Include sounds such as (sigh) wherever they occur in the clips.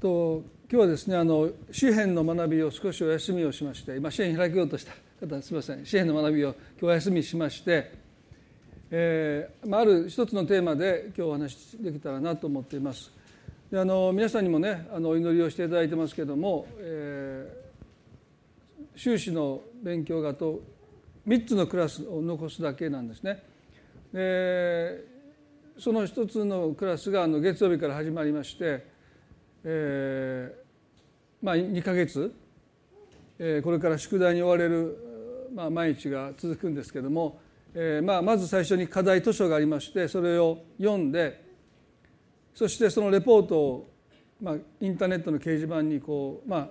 と今日はですねあの詩篇の学びを少しお休みをしまして今詩篇開けようとした方すみません詩篇の学びを今日お休みしまして、えーまあ、ある一つのテーマで今日お話しできたらなと思っています。であの皆さんにもねあのお祈りをしていただいてますけども、えー、修士の勉強がと3つのクラスを残すだけなんですね。でその一つのクラスがあの月曜日から始まりまして、えー、まあ2か月、えー、これから宿題に追われる、まあ、毎日が続くんですけども、えーまあ、まず最初に課題図書がありましてそれを読んでそしてそのレポートを、まあ、インターネットの掲示板にこう、まあ、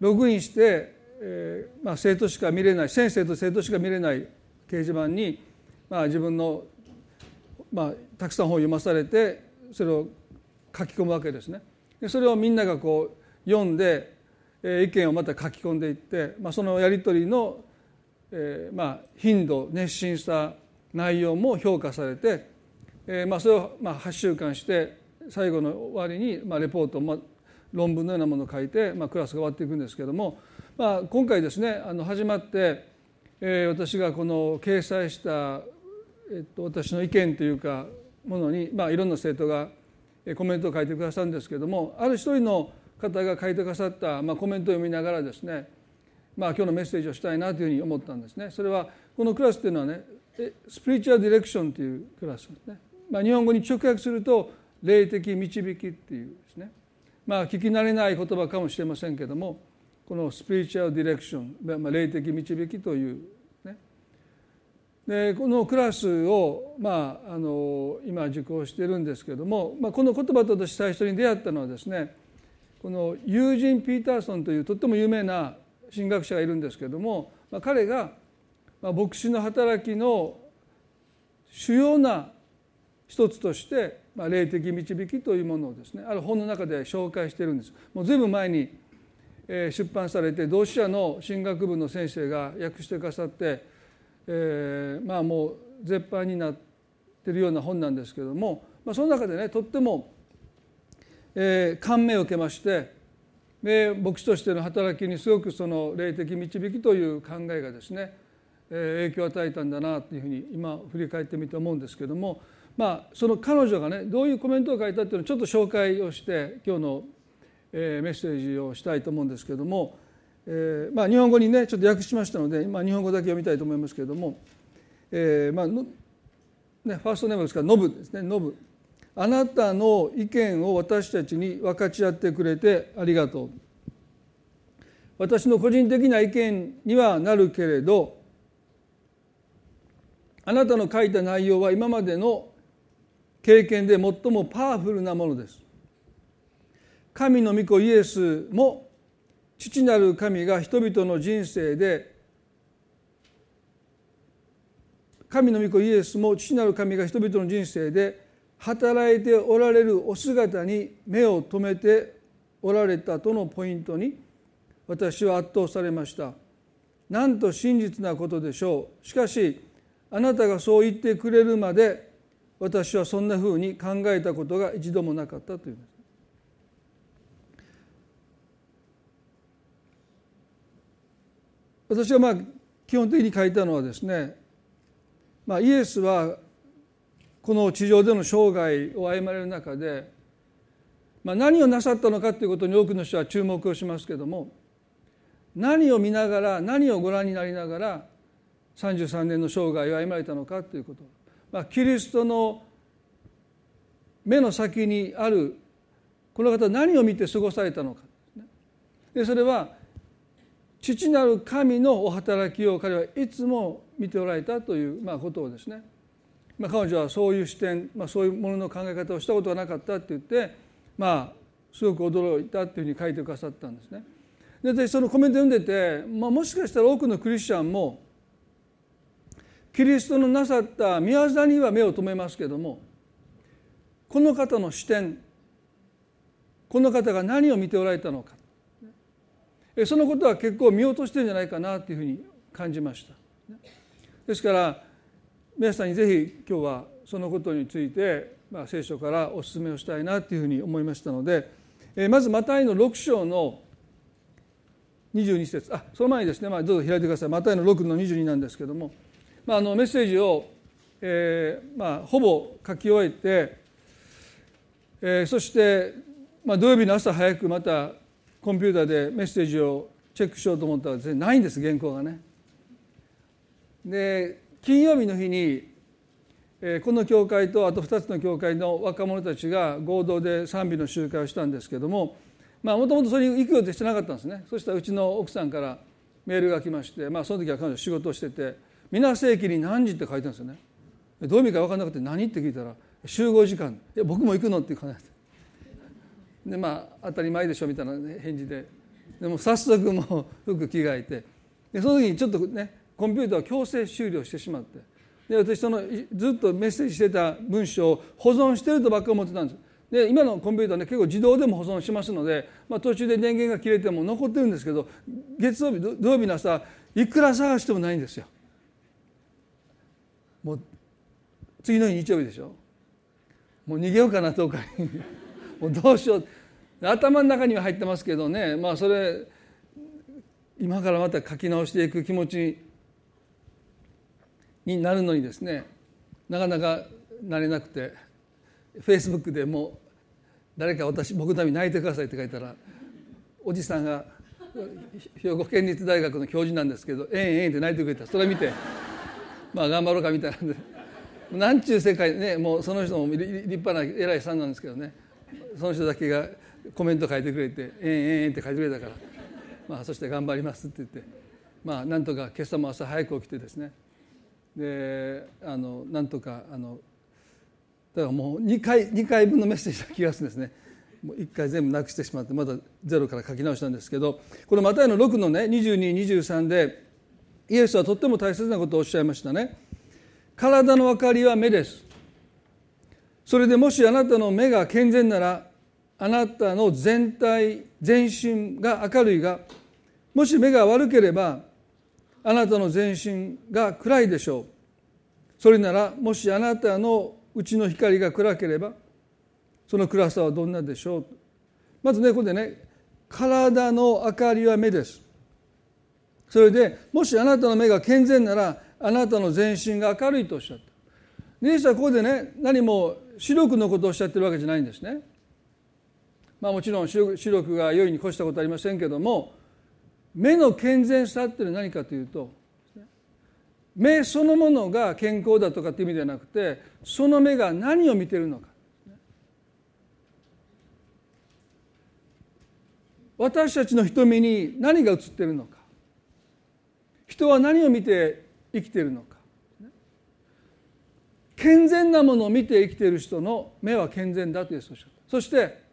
ログインして、えーまあ、生徒しか見れない先生と生徒しか見れない掲示板に、まあ、自分の、まあ、たくさん本を読まされてそれを書き込むわけですね。でそれをみんながこう読んで、えー、意見をまた書き込んでいって、まあ、そのやり取りの、えーまあ、頻度熱心さ内容も評価されてえーまあ、それをまあ8週間して最後の終わりにまあレポート、まあ、論文のようなものを書いて、まあ、クラスが終わっていくんですけども、まあ、今回ですねあの始まって、えー、私がこの掲載した、えっと、私の意見というかものに、まあ、いろんな生徒がコメントを書いてくださるんですけどもある一人の方が書いてくださった、まあ、コメントを読みながらですね、まあ、今日のメッセージをしたいなというふうに思ったんですね。それはこのクラスっていうのはねスピリチュアルディレクションというクラスですね。まあ、日本語に直訳すると霊的導きっていうですねまあ聞き慣れない言葉かもしれませんけどもこのスピリチュアルディレクション、まあ、霊的導きというでこのクラスを、まあ、あの今受講してるんですけども、まあ、この言葉と私最初に出会ったのはですねこのユージン・ピーターソンというとっても有名な神学者がいるんですけども、まあ、彼が牧師の働きの主要な一つとして、まあ、霊的導きというものをですねある本の中で紹介してるんです。もう随分前に出版されて同志社の進学部の先生が訳してくださって、えー、まあもう絶版になってるような本なんですけども、まあ、その中でねとっても、えー、感銘を受けましてで牧師としての働きにすごくその霊的導きという考えがですね影響を与えたんだなというふうに今振り返ってみて思うんですけどもまあ、その彼女がねどういうコメントを書いたっていうのをちょっと紹介をして今日の、えー、メッセージをしたいと思うんですけども、えーまあ、日本語にねちょっと訳しましたので今日本語だけ読みたいと思いますけれども、えーまあのね、ファーストネームですからノブですねノブ。あなたの意見を私たちに分かち合ってくれてありがとう。私の個人的な意見にはなるけれどあなたの書いた内容は今までの経験で最もパワフルなものです。神の御子イエスも父なる神が人々の人生で神の御子イエスも父なる神が人々の人生で働いておられるお姿に目を留めておられたとのポイントに私は圧倒されましたなんと真実なことでしょうしかしあなたがそう言ってくれるまで私はそんなふうに考えたことが一度もなかったというんです。私がまあ基本的に書いたのはですね、まあ、イエスはこの地上での生涯を歩まれる中で、まあ、何をなさったのかということに多くの人は注目をしますけども何を見ながら何をご覧になりながら33年の生涯を歩まれたのかということ。まあ、キリストの目の先にあるこの方は何を見て過ごされたのか。でそれは父なる神のお働きを彼はいつも見ておられたという、まあ、ことをですね、まあ、彼女はそういう視点、まあ、そういうものの考え方をしたことがなかったって言ってまあすごく驚いたっていうふうに書いてくださったんですね。で私そのコメント読んでて、まあ、もしかしたら多くのクリスチャンもキリストのなさった宮業には目を留めますけどもこの方の視点この方が何を見ておられたのかそのことは結構見落としてるんじゃないかなというふうに感じました。ですから皆さんにぜひ今日はそのことについて、まあ、聖書からお勧めをしたいなというふうに思いましたので、まずマタイの6章の22節。あその前にですね、まあ、どうぞ開いてください。マタイの6の22なんですけども、まあ、あのメッセージを、えーまあ、ほぼ書き終えて、えー、そして、まあ、土曜日の朝早くまたコンピューターでメッセージをチェックしようと思ったらですねないんです原稿がね。で金曜日の日にこの教会とあと2つの教会の若者たちが合同で賛美の集会をしたんですけどももともとそれに行く予定してなかったんですねそしたらうちの奥さんからメールが来まして、まあ、その時は彼女仕事をしてて「皆世紀に何時?」って書いてあるんですよねどういう意味か分からなくて「何?」って聞いたら「集合時間」「いや僕も行くの?」っていう感じでまあ当たり前でしょみたいな返事で。でも早速もう服着替えて。でその時にちょっとねコンピューターを強制終了してしまって。で私そのずっとメッセージしてた文章を保存してるとばっか思ってたんです。で今のコンピューターね結構自動でも保存しますので、まあ、途中で電源が切れても残ってるんですけど月曜日土曜日の朝いくら探してもないんですよ。もう次の日日曜日でしょ。もう逃げようかなとか (laughs) もうどうしよう。頭の中には入ってますけどね。まあそれ今からまた書き直していく気持ちになるのにですねなかなかなれなくてフェイスブックでも誰か私僕のために泣いてくださいって書いたらおじさんが兵庫県立大学の教授なんですけど「ええええ」って泣いてくれた。それ見てまあ頑張ろうかみたいなんで。なんちゅう世界ねもうその人も立派な偉いさんなんですけどね。その人だけがコメント書いてくれて「ええええ」って書いてくれたからまあそして頑張りますって言ってまあなんとか今朝も朝早く起きてですね。であのなんとかあのだからもう2回 ,2 回分のメッセージな気がするんですね。もう1回全部なくしてしまってまたゼロから書き直したんですけどこのマタイの6のね2223でイエスはとっても大切なことをおっしゃいましたね。体の明かりは目です。それでもしあなたの目が健全ならあなたの全体全身が明るいがもし目が悪ければあなたの全身が暗いでしょう。それならもしあなたのうちの光が暗ければその暗さはどんなでしょう。まずねここでね体の明かりは目です。それでもしあなたの目が健全ならあなたの全身が明るいとおっしゃった。イエスはここでね何も視力のことをおっしゃってるわけじゃないんですね。まあもちろん視力が良いに越したことありませんけども目の健全さっていうのは何かというと目そのものが健康だとかっていう意味ではなくてその目が何を見てるのか。私たちの瞳に何が映ってるのか。人は何を見て生きてるのか。健全なものを見て生きている人の目は健全だというおっしゃった。そして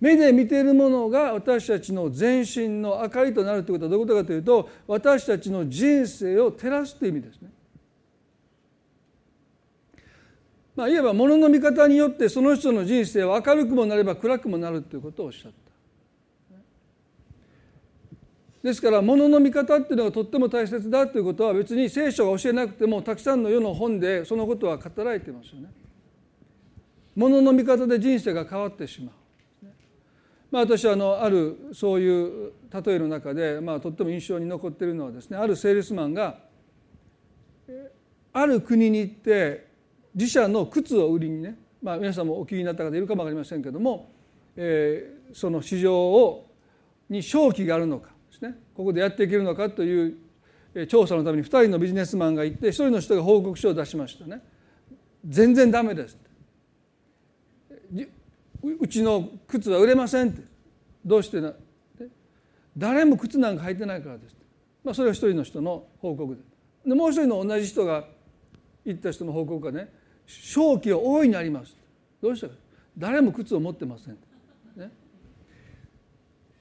目で見ているものが私たちの全身の明かりとなるということはどういうことかというと私たちの人生を照らすという意味ですね。まあ、いわば物のの見方によってその人の人生は明るくもなれば暗くもなるということをおっしゃった。ですから物のの見方っていうのがとっても大切だということは別に聖書が教えなくてもたくさんの世の本でそのことは語られてますよね。物の見方で人生が変わってしまう。まあ、私はあのあるそういう例えの中で、まあ、とっても印象に残っているのはですねあるセールスマンがある国に行って自社の靴を売りにね、まあ、皆さんもお聞きになった方いるかも分かりませんけども、えー、その市場をに勝機があるのかですねここでやっていけるのかという調査のために2人のビジネスマンが行って1人の人が報告書を出しましたね。全然ダメですうちの靴は売れませんって。どうしてな？誰も靴なんか履いてないからです、まあ、それは一人の人の報告で。でもう一人の同じ人が言った人の報告がね正気は大いにありますどうした？か誰も靴を持ってません、ね、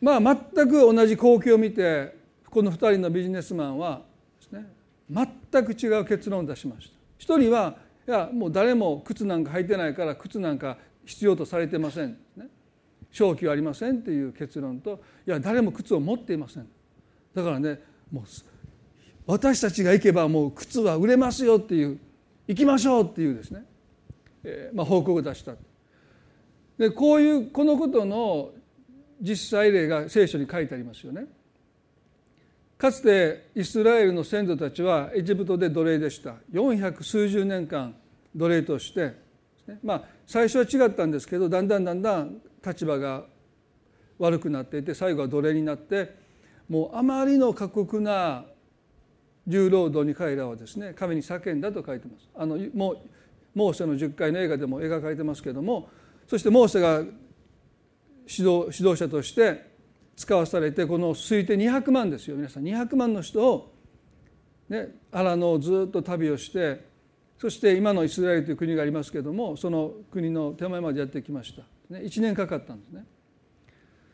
まあ全く同じ光景を見てこの2人のビジネスマンはですね全く違う結論を出しました。一人はいやもう誰も靴なんか履いてないから靴なんか必要とされてません、ね、正気はありませんっていう結論といや誰も靴を持っていません。だからねもう私たちが行けばもう靴は売れますよっていう行きましょうっていうですね、えーまあ、報告を出した。でこういうこのことの実際例が聖書に書いてありますよね。かつてイスラエルの先祖たちはエジプトで奴隷でした。400数十年間奴隷として、まあ最初は違ったんですけどだんだんだんだん立場が悪くなっていて最後は奴隷になってもうあまりの過酷な重労働に彼らはですね神に叫んだと書いてます。あのもうモーセの10回の映画でも描かれてますけどもそしてモーセが指導指導者として使わされてこの推定200万ですよ皆さん200万の人を、ね、荒野をずっと旅をしてそして今のイスラエルという国がありますけれどもその国の手前までやってきました、ね、1年かかったんですね。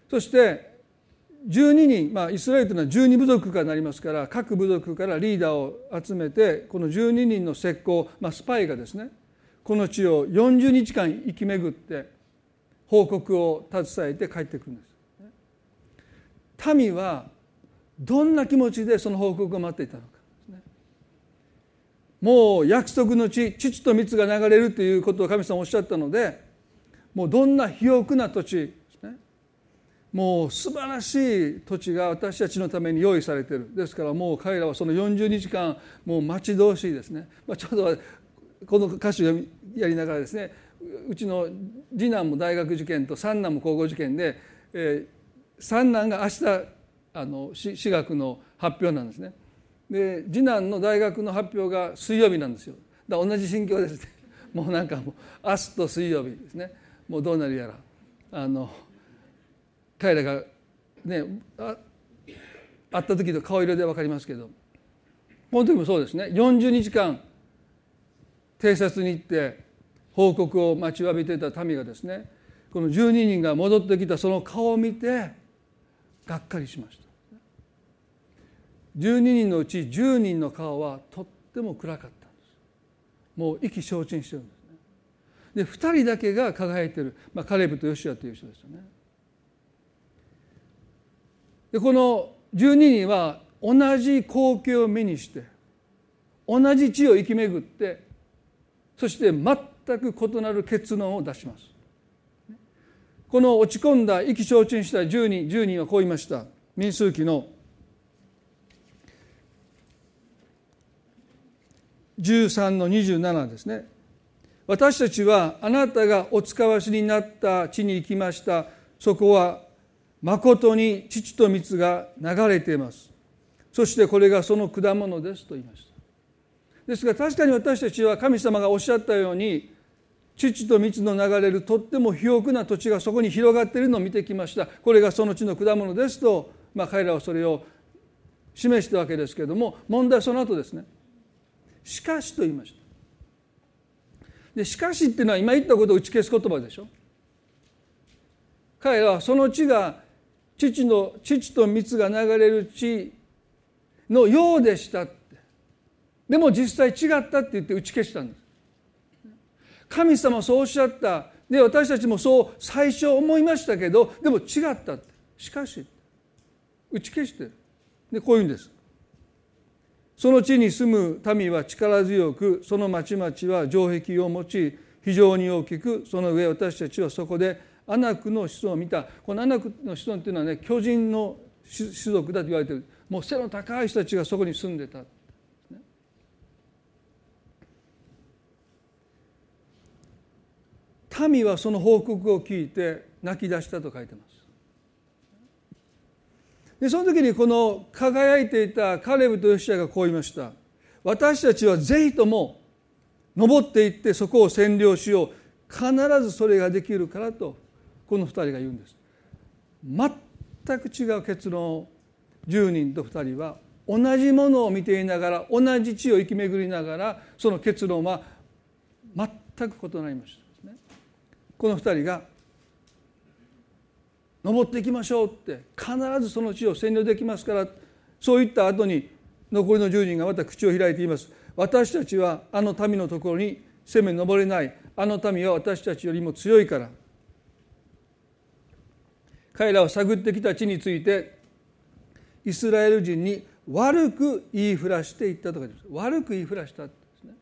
そして12人、まあ、イスラエルというのは12部族からなりますから各部族からリーダーを集めてこの12人の石膏、まあ、スパイがですねこの地を40日間生き巡って報告を携えて帰ってくるんです。民はどんな気持ちでその報告を待っていたのか。もう約束の地父と蜜が流れるということを神様おっしゃったのでもうどんな肥沃な土地もう素晴らしい土地が私たちのために用意されてる。ですからもう彼らはその40日間もう待ち遠しいですね、まあ、ちょうどこの歌詞をやりながらですねうちの次男も大学受験と三男も高校受験で、えー、三男が明日あの私学の発表なんですね。で次男の大学の発表が水曜日なんですよ。だ同じ心境ですね。(laughs) もうなんかもう明日と水曜日ですね。もうどうなるやら。あの彼らがねあ会った時の顔色で分かりますけど。この時もそうですね。40日間偵察に行って報告を待ちわびていた民がですねこの12人が戻ってきたその顔を見てがっかりしました。12人のうち10人の顔はとっても暗かったんです。もう意気消沈してるんですね。で2人だけが輝いてる、まあ、カレブとヨシアという人ですよね。でこの12人は同じ光景を目にして同じ地を生き巡ってそして全く異なる結論を出します。この落ち込んだ意気消沈した10人10人はこう言いました。民数記の13の27ですね。私たちはあなたがお使わしになった地に行きました。そこはまことに父と蜜が流れています。そしてこれがその果物ですと言いました。ですが確かに私たちは神様がおっしゃったように父と蜜の流れるとっても肥沃な土地がそこに広がっているのを見てきました。これがその地の果物ですと、まあ、彼らはそれを示したわけですけれども問題はその後ですね。しかしと言いました。でしかしっていうのは今言ったことを打ち消す言葉でしょ。彼らはその地が父の父と蜜が流れる地のようでしたって。でも実際違ったって言って打ち消したんです。神様そうおっしゃった。で私たちもそう最初思いましたけどでも違ったって。しかし打ち消して。でこういうんです。その地に住む民は力強くその町々は城壁を持ち非常に大きくその上私たちはそこでアナクの子孫を見た。このアナクの子孫っていうのはね巨人の種族だと言われてる。もう背の高い人たちがそこに住んでた。民はその報告を聞いて泣き出したと書いてます。でその時にこの輝いていたカレブとヨシアがこう言いました。私たちはぜひとも登っていってそこを占領しよう。必ずそれができるからとこの2人が言うんです。全く違う結論を10人と2人は同じものを見ていながら同じ地を生き巡りながらその結論は全く異なりました。この2人が登っていきましょうって必ずその地を占領できますからそういった後に残りの10人がまた口を開いています。私たちはあの民のところに攻め登れない。あの民は私たちよりも強いから。彼らを探ってきた地についてイスラエル人に悪く言いふらしていったとかです。悪く言いふらしたですね。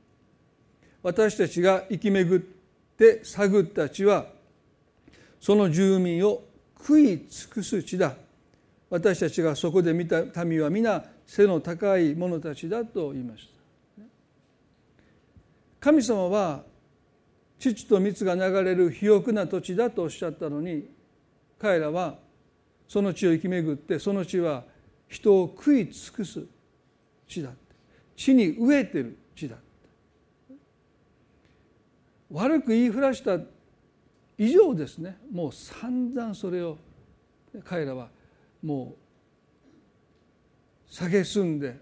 私たちが生き巡って探った地はその住民を食い尽くす地だ。私たちがそこで見た民は皆背の高い者たちだと言いました。神様は父と蜜が流れる肥沃な土地だとおっしゃったのに彼らはその地を生き巡ってその地は人を食い尽くす地だ地に飢えてる地だ悪く言いふらした以上ですね。もう散々それを彼らはもう蔑んで。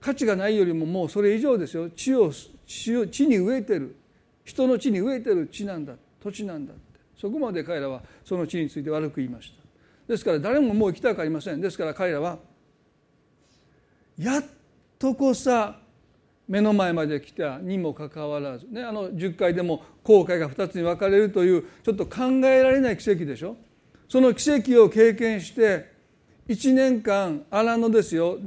価値がないよりももうそれ以上ですよ。地を地に植えてる。人の地に植えてる地なんだ。土地なんだって。そこまで彼らはその地について悪く言いました。ですから誰ももう行きたくありません。ですから彼らはやっとこさ目の前まで来たにもかかわらず、ね、あの10回でも後悔が2つに分かれるというちょっと考えられない奇跡でしょ？その奇跡を経験して1年間荒野ですよ。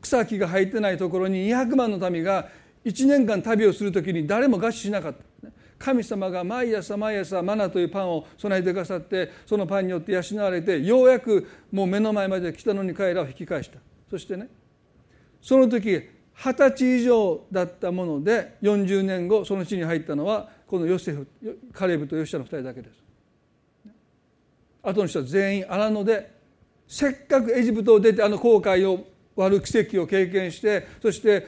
草木が生えてないところに200万の民が1年間旅をする時に誰も餓死しなかった。神様が毎朝毎朝マナというパンを備えてくださってそのパンによって養われてようやくもう目の前まで来たのに彼らを引き返した。そしてねその時二十歳以上だったもので40年後その地に入ったのはこのヨセフカレブとヨシアの2人だけです。後の人は全員荒野でせっかくエジプトを出てあの航海を割る奇跡を経験してそして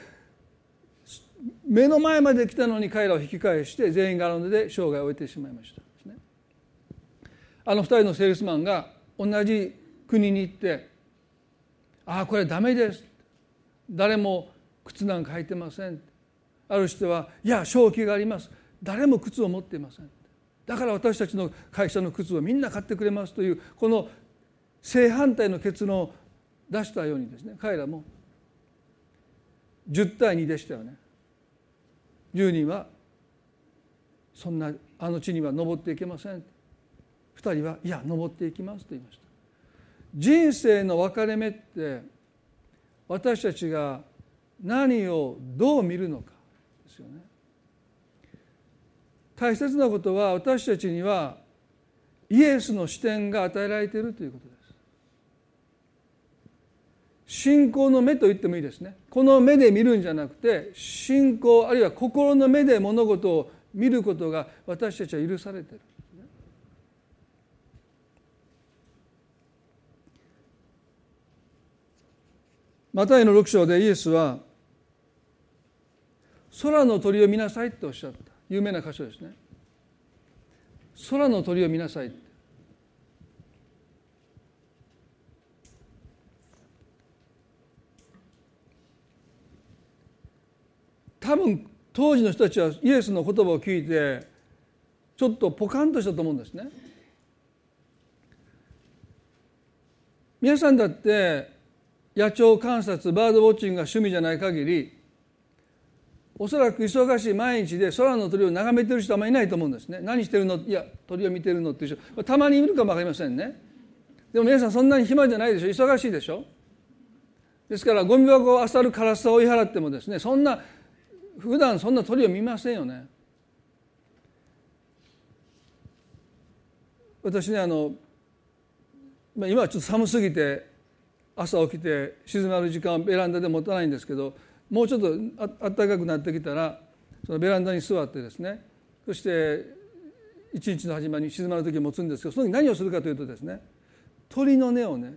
目の前まで来たのに彼らを引き返して全員が荒野で生涯を終えてしまいました。あの2人のセールスマンが同じ国に行って「ああこれダメです」誰も靴なんか履いてません。ある人はいや正気があります。誰も靴を持っていません。だから私たちの会社の靴をみんな買ってくれますというこの正反対の結論を出したようにですね彼らも。10対2でしたよね。10人はそんなあの地には登っていけません。2人はいや登っていきますと言いました。人生の分かれ目って私たちが何をどう見るのかですよね。大切なことは私たちにはイエスの視点が与えられているということです。信仰の目と言ってもいいですね。この目で見るんじゃなくて信仰あるいは心の目で物事を見ることが私たちは許されている。マタイの6章でイエスは空の鳥を見なさいっておっしゃった。有名な箇所ですね。空の鳥を見なさい多分当時の人たちはイエスの言葉を聞いてちょっとポカンとしたと思うんですね。皆さんだって野鳥観察バードウォッチングが趣味じゃない限りおそらく忙しい毎日で空の鳥を眺めてる人はあまりいないと思うんですね。何してるの？いや鳥を見てるのっていう人。たまにいるかも分かりませんね。でも皆さんそんなに暇じゃないでしょ？忙しいでしょ？ですからゴミ箱を漁るカラスを追い払ってもですねそんな普段そんな鳥を見ませんよね。私ねあの今はちょっと寒すぎて朝起きて静まる時間はベランダで持たないんですけどもうちょっとあったかくなってきたらそのベランダに座ってですねそして一日の始まりに静まる時を持つんですけどその時何をするかというとですね鳥の音をね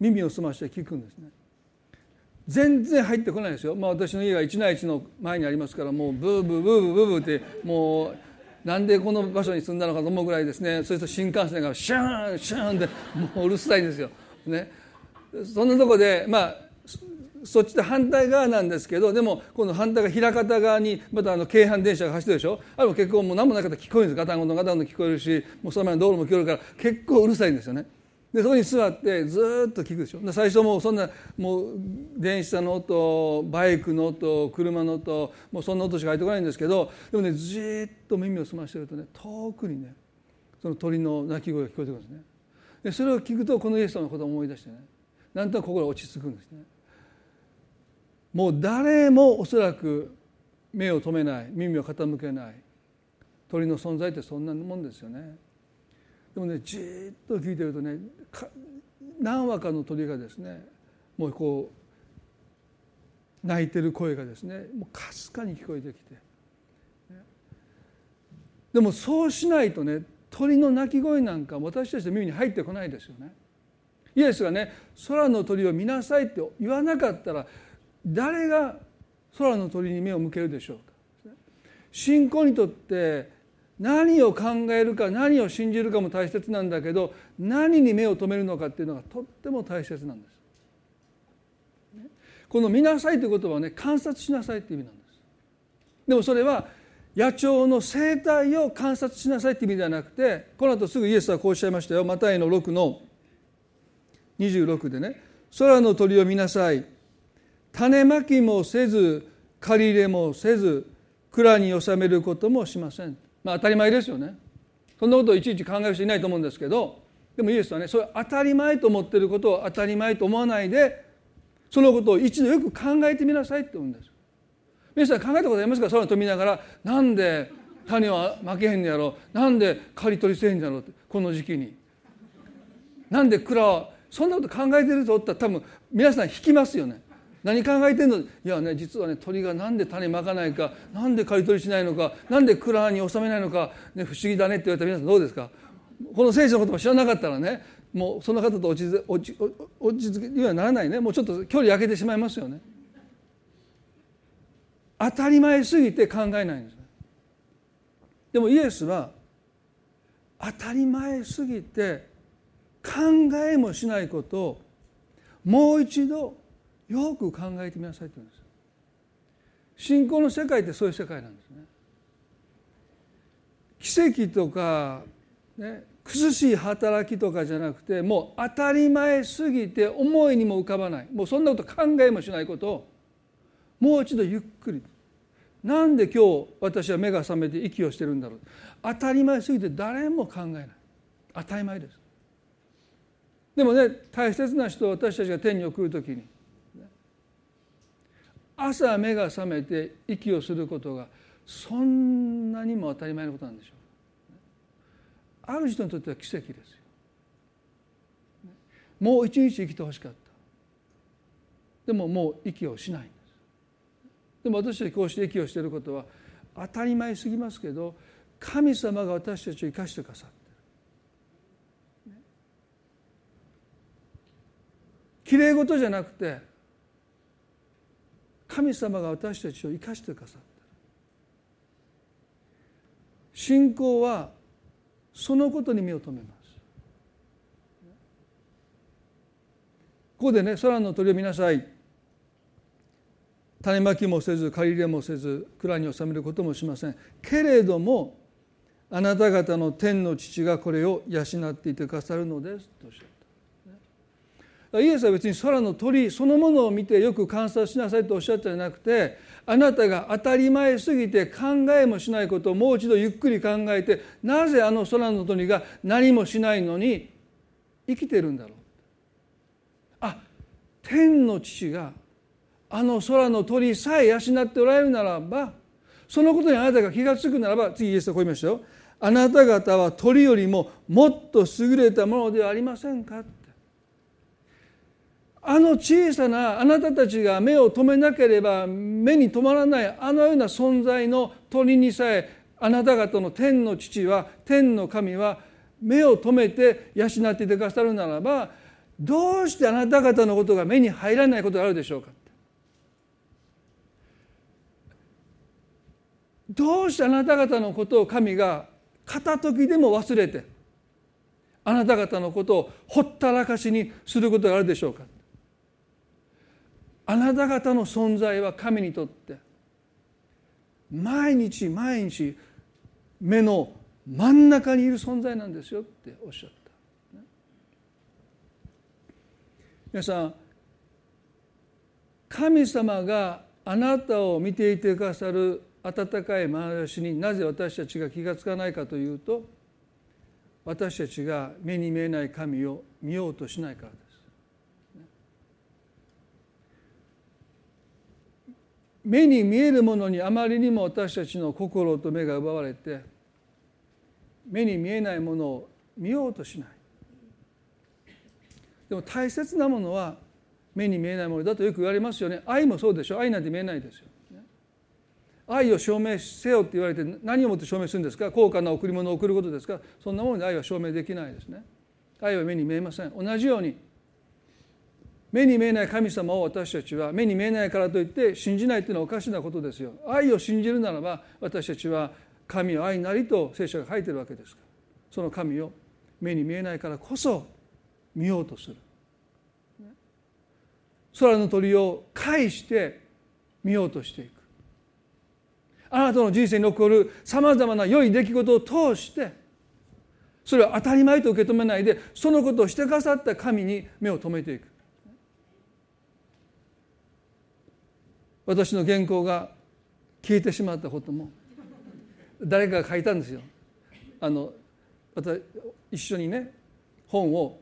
耳を澄まして聞くんですね。全然入ってこないですよ、まあ、私の家が一内地の前にありますからもうブーブーブーブーブーブーってもうなんでこの場所に住んだのかと思うぐらいですね。それと新幹線がシャーンシャーンってもううるさいんですよ。ね、そんなとこでまあそっちで反対側なんですけどでも今度反対側枚方側にまたあの京阪電車が走ってるでしょ？あれも結構もう何もなかった。ら聞こえるんですガタンゴトンガタンゴトン聞こえるしもうその前の道路も聞こえるから結構うるさいんですよね。でそこに座ってずっと聞くでしょ？最初もうそんなもう電車の音バイクの音車の音もうそんな音しか入ってこないんですけどでもねじっと耳を澄ましてるとね遠くにねその鳥の鳴き声が聞こえてくるんですね。でそれを聞くとこのイエス様のことを思い出してねなんとなく心が落ち着くんですね。もう誰もおそらく目を留めない耳を傾けない。鳥の存在ってそんなもんですよね。でもねじっと聞いてるとね何羽かの鳥がですねもうこう鳴いてる声がですねもうかすかに聞こえてきて。でもそうしないとね鳥の鳴き声なんか私たちの耳に入ってこないですよね。イエスがね空の鳥を見なさいって言わなかったら誰が空の鳥に目を向けるでしょうか？信仰にとって何を考えるか何を信じるかも大切なんだけど何に目を留めるのかっていうのがとっても大切なんです。この「見なさい」という言葉はね観察しなさいっていう意味なんです。でもそれは野鳥の生態を観察しなさいっていう意味ではなくてこの後すぐイエスはこうおっしゃいましたよマタイの6の26でね「空の鳥を見なさい種まきもせず借り入れもせず蔵に収めることもしません」まあ当たり前ですよね。そんなことをいちいち考える人いないと思うんですけどでもイエスはねそれ当たり前と思ってることを当たり前と思わないでそのことを一度よく考えてみなさいって言うんです。皆さん考えたことありますか？空の飛びながらなんで種は負けへんのやろ？なんで刈り取りせへんのやろってこの時期に。なんで蔵はそんなこと考えてるとったら多分皆さん引きますよね。何考えてんの？いやね実はね鳥が何で種まかないか何で刈り取りしないのか何で蔵に収めないのか、ね、不思議だねって言われた皆さんどうですか？この聖書のことも知らなかったらねもうその方と落ち落ち落ち着けにはならないね。もうちょっと距離空けてしまいますよね。当たり前すぎて考えないんですでもイエスは当たり前すぎて考えもしないことをもう一度よく考えてみなさいって言うんです。信仰の世界ってそういう世界なんですね。奇跡とか、ね、苦しい働きとかじゃなくてもう当たり前すぎて思いにも浮かばない。もうそんなこと考えもしないことをもう一度ゆっくり。なんで今日私は目が覚めて息をしてるんだろう。当たり前すぎて誰も考えない。当たり前です。でもね大切な人を私たちが天に送る時に朝目が覚めて息をすることがそんなにも当たり前のことなんでしょう。ある人にとっては奇跡ですよ。もう一日生きてほしかった。でももう息をしないんです。でも私たちこうして息をしていることは当たり前すぎますけど神様が私たちを生かしてくださってる。きれい事じゃなくて神様が私たちを生かしてくださってる信仰はそのことに目を留めます。ここでね空の鳥を見なさい。種まきもせず借り入れもせず蔵に収めることもしません。けれどもあなた方の天の父がこれを養っていてくださるのですとおっしゃったイエスは別に空の鳥そのものを見てよく観察しなさいとおっしゃったんじゃなくてあなたが当たり前すぎて考えもしないことをもう一度ゆっくり考えてなぜあの空の鳥が何もしないのに生きてるんだろう。あ天の父があの空の鳥さえ養っておられるならばそのことにあなたが気が付くならば次イエスはこう言いましたよ。あなた方は鳥よりももっと優れたものではありませんか？あの小さなあなたたちが目を留めなければ目に留まらないあのような存在の鳥にさえあなた方の天の父は天の神は目を留めて養っていてくださるならばどうしてあなた方のことが目に入らないことがあるでしょうか。どうしてあなた方のことを神が片時でも忘れてあなた方のことをほったらかしにすることがあるでしょうか。あなた方の存在は神にとって毎日毎日目の真ん中にいる存在なんですよっておっしゃった。皆さん神様があなたを見ていてくださる温かい眼差しになぜ私たちが気が付かないかというと私たちが目に見えない神を見ようとしないからです。目に見えるものにあまりにも私たちの心と目が奪われて目に見えないものを見ようとしない。でも大切なものは目に見えないものだとよく言われますよね。愛もそうでしょ。愛なんて見えないですよ。愛を証明せよって言われて何をもって証明するんですか？高価な贈り物を贈ることですか？そんなもので愛は証明できないですね。愛は目に見えません。同じように目に見えない神様を私たちは目に見えないからといって信じないというのはおかしなことですよ。愛を信じるならば私たちは神を愛なりと聖書が書いてるわけですから。その神を目に見えないからこそ見ようとする。空の鳥を介して見ようとしていく。あなたの人生に起こるさまざまな良い出来事を通してそれを当たり前と受け止めないでそのことをしてくださった神に目を留めていく。私の原稿が消えてしまったことも誰かが書いたんですよ。あの私一緒にね本を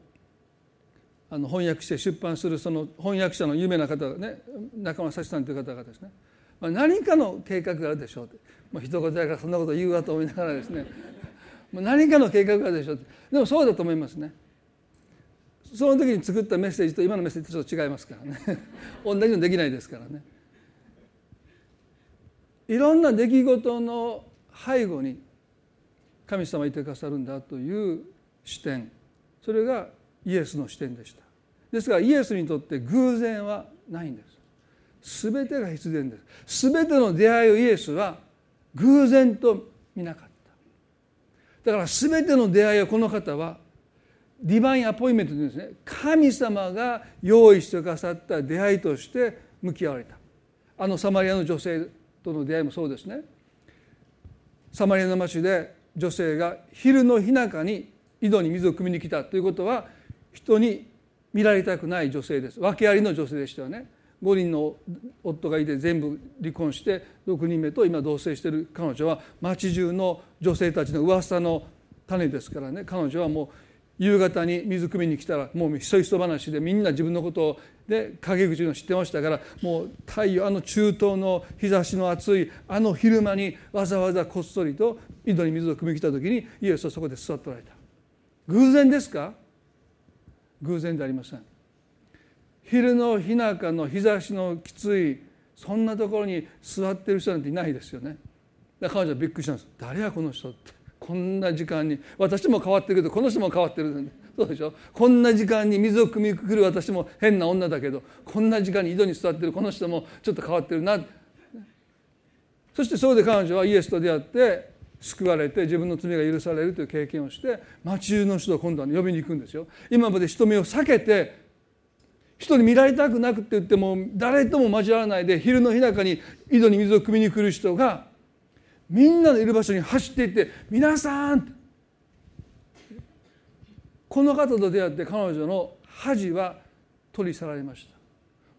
あの翻訳して出版するその翻訳者の有名な方がね中村幸さんという方がですねまあ、何かの計画があるでしょうって。もう一言だからそんなこと言うわと思いながらですね。もう何かの計画があるでしょうって。でもそうだと思いますね。その時に作ったメッセージと今のメッセージとちょっと違いますからね。(laughs) 同じのできないですからね。いろんな出来事の背後に神様いてくださるんだという視点。それがイエスの視点でした。ですからイエスにとって偶然はないんです。全てが必然です。全ての出会いをイエスは偶然と見なかった。だから全ての出会いをこの方はディバインアポインメントというんですね。神様が用意してくださった出会いとして向き合われた。あのサマリアの女性との出会いもそうですね。サマリアの町で女性が昼の日中に井戸に水を汲みに来たということは人に見られたくない女性です。訳ありの女性でしたよね。5人の夫がいて全部離婚して6人目と今同棲している彼女は町中の女性たちの噂の種ですからね。彼女はもう夕方に水汲みに来たらもうひそひそ話でみんな自分のことをで陰口の知ってましたからもう太陽あの中東の日差しの暑いあの昼間にわざわざこっそりと井戸に水を汲みに来た時にイエスはそこで座っておられた。偶然ですか？偶然でありません。昼の日中の日差しのきついそんなところに座ってる人なんていないですよね。彼女はびっくりしたんです。誰やこの人って。こんな時間に。私も変わってるけどこの人も変わってるそうでしょ？こんな時間に水を汲みくる私も変な女だけどこんな時間に井戸に座ってるこの人もちょっと変わってるなそしてそこで彼女はイエスと出会って救われて自分の罪が許されるという経験をして町中の人を今度は呼びに行くんですよ今まで人目を避けて人に見られたくなくって言っても誰とも交わらないで昼の日中に井戸に水を汲みに来る人がみんなのいる場所に走っていって「皆さん!」この方と出会って彼女の恥は取り去られました。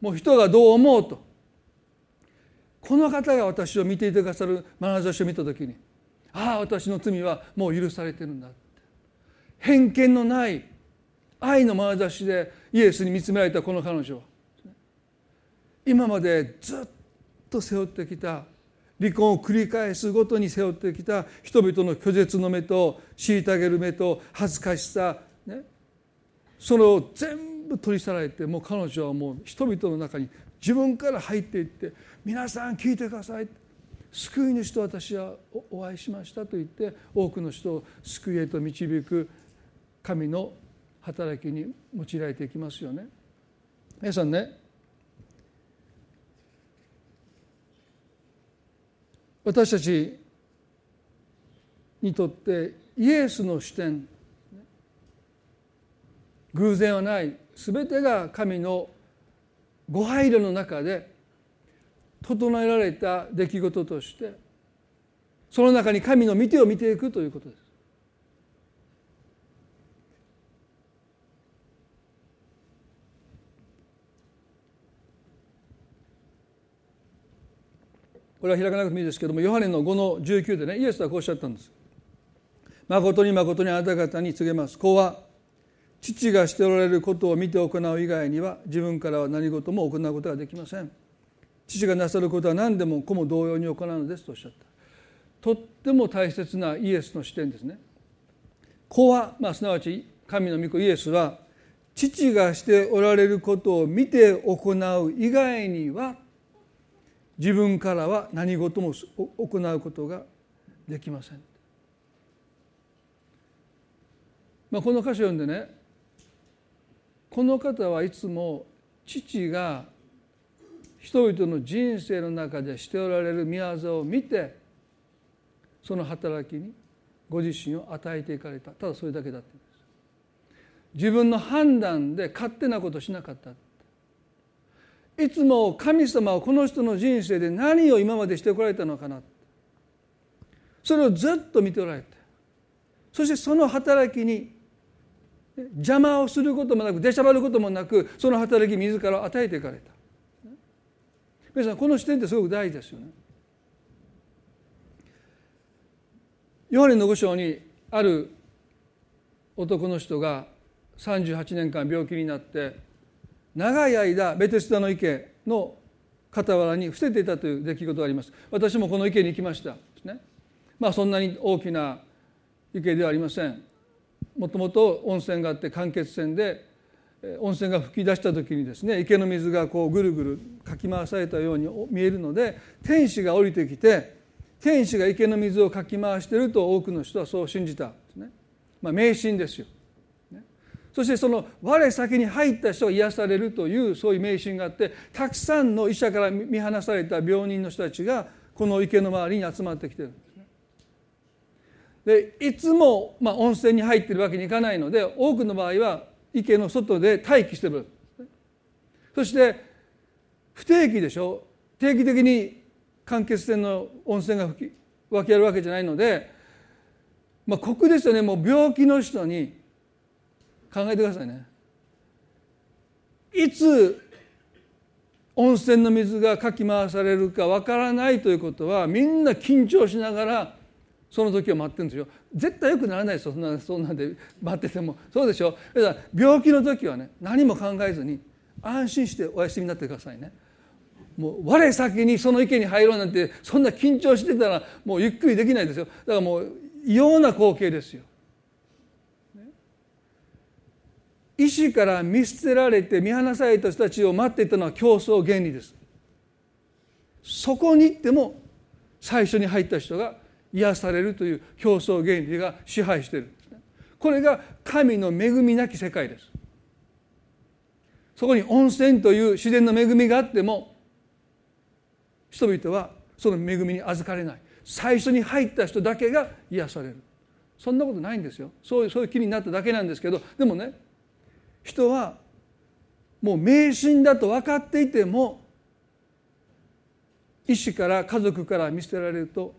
もう人がどう思うと。この方が私を見ていてくださる眼差しを見た時にああ私の罪はもう許されてるんだって。偏見のない愛の眼差しでイエスに見つめられたこの彼女は。今までずっと背負ってきた離婚を繰り返すごとに背負ってきた人々の拒絶の目と虐げる目と恥ずかしさ、それを全部取り去られてもう彼女はもう人々の中に自分から入っていって「皆さん聞いてください」救い主と私はお会いしましたと言って多くの人を救いへと導く神の働きに用いられていきますよね。皆さんね私たちにとってイエスの視点偶然はない全てが神のご配慮の中で整えられた出来事としてその中に神の見てを見ていくということです。これは開かなくてもいいですけどもヨハネの5の19でねイエスはこうおっしゃったんです。誠に誠にあなた方に告げます。子は父がしておられることを見て行う以外には自分からは何事も行うことができません。父がなさることは何でも子も同様に行うのですとおっしゃった。とっても大切なイエスの視点ですね。子は、まあ、すなわち神の御子イエスは父がしておられることを見て行う以外には自分からは何事も行うことができません。まあ、この箇所読んでねこの方はいつも父が人々の人生の中でしておられる宮業を見てその働きにご自身を与えていかれた。ただそれだけだって自分の判断で勝手なことしなかった。いつも神様はこの人の人生で何を今までしてこられたのかな。それをずっと見ておられて。そしてその働きに邪魔をすることもなく出しゃばることもなくその働き自ら与えていかれた。皆さんこの視点ってすごく大事ですよね。ヨハネの五章にある男の人が38年間病気になって長い間ベテスダの池の傍らに伏せていたという出来事があります。私もこの池に行きました。ね。まあそんなに大きな池ではありません。もともと温泉があって間欠泉で温泉が噴き出した時にですね池の水がこうぐるぐるかき回されたように見えるので天使が降りてきて天使が池の水をかき回していると多くの人はそう信じたんですね。まあ、迷信ですよ。そしてその我先に入った人が癒されるというそういう迷信があってたくさんの医者から見放された病人の人たちがこの池の周りに集まってきてるで。いつも、まあ、温泉に入ってるわけにいかないので多くの場合は池の外で待機してる。そして不定期でしょ？定期的に間欠泉の温泉が湧きあるわけじゃないので、まあ、酷ですよね。もう病気の人に考えてくださいね。いつ温泉の水がかき回されるかわからないということはみんな緊張しながらその時を待ってるんですよ。絶対よくならないですよ。そんなそんなんで待ってても。そうでしょ？だから病気の時はね何も考えずに安心してお休みになってくださいね。もう我先にその池に入ろうなんてそんな緊張してたらもうゆっくりできないですよ。だからもう異様な光景ですよ。医師から見捨てられて見放された人たちを待っていたのは競争原理です。そこに行っても最初に入った人が癒されるという競争原理が支配している。んですねこれが神の恵みなき世界です。そこに温泉という自然の恵みがあっても人々はその恵みに預かれない。最初に入った人だけが癒される。そんなことないんですよ。そういうそういう気になっただけなんですけどでもね人はもう迷信だと分かっていても医師から家族から見捨てられると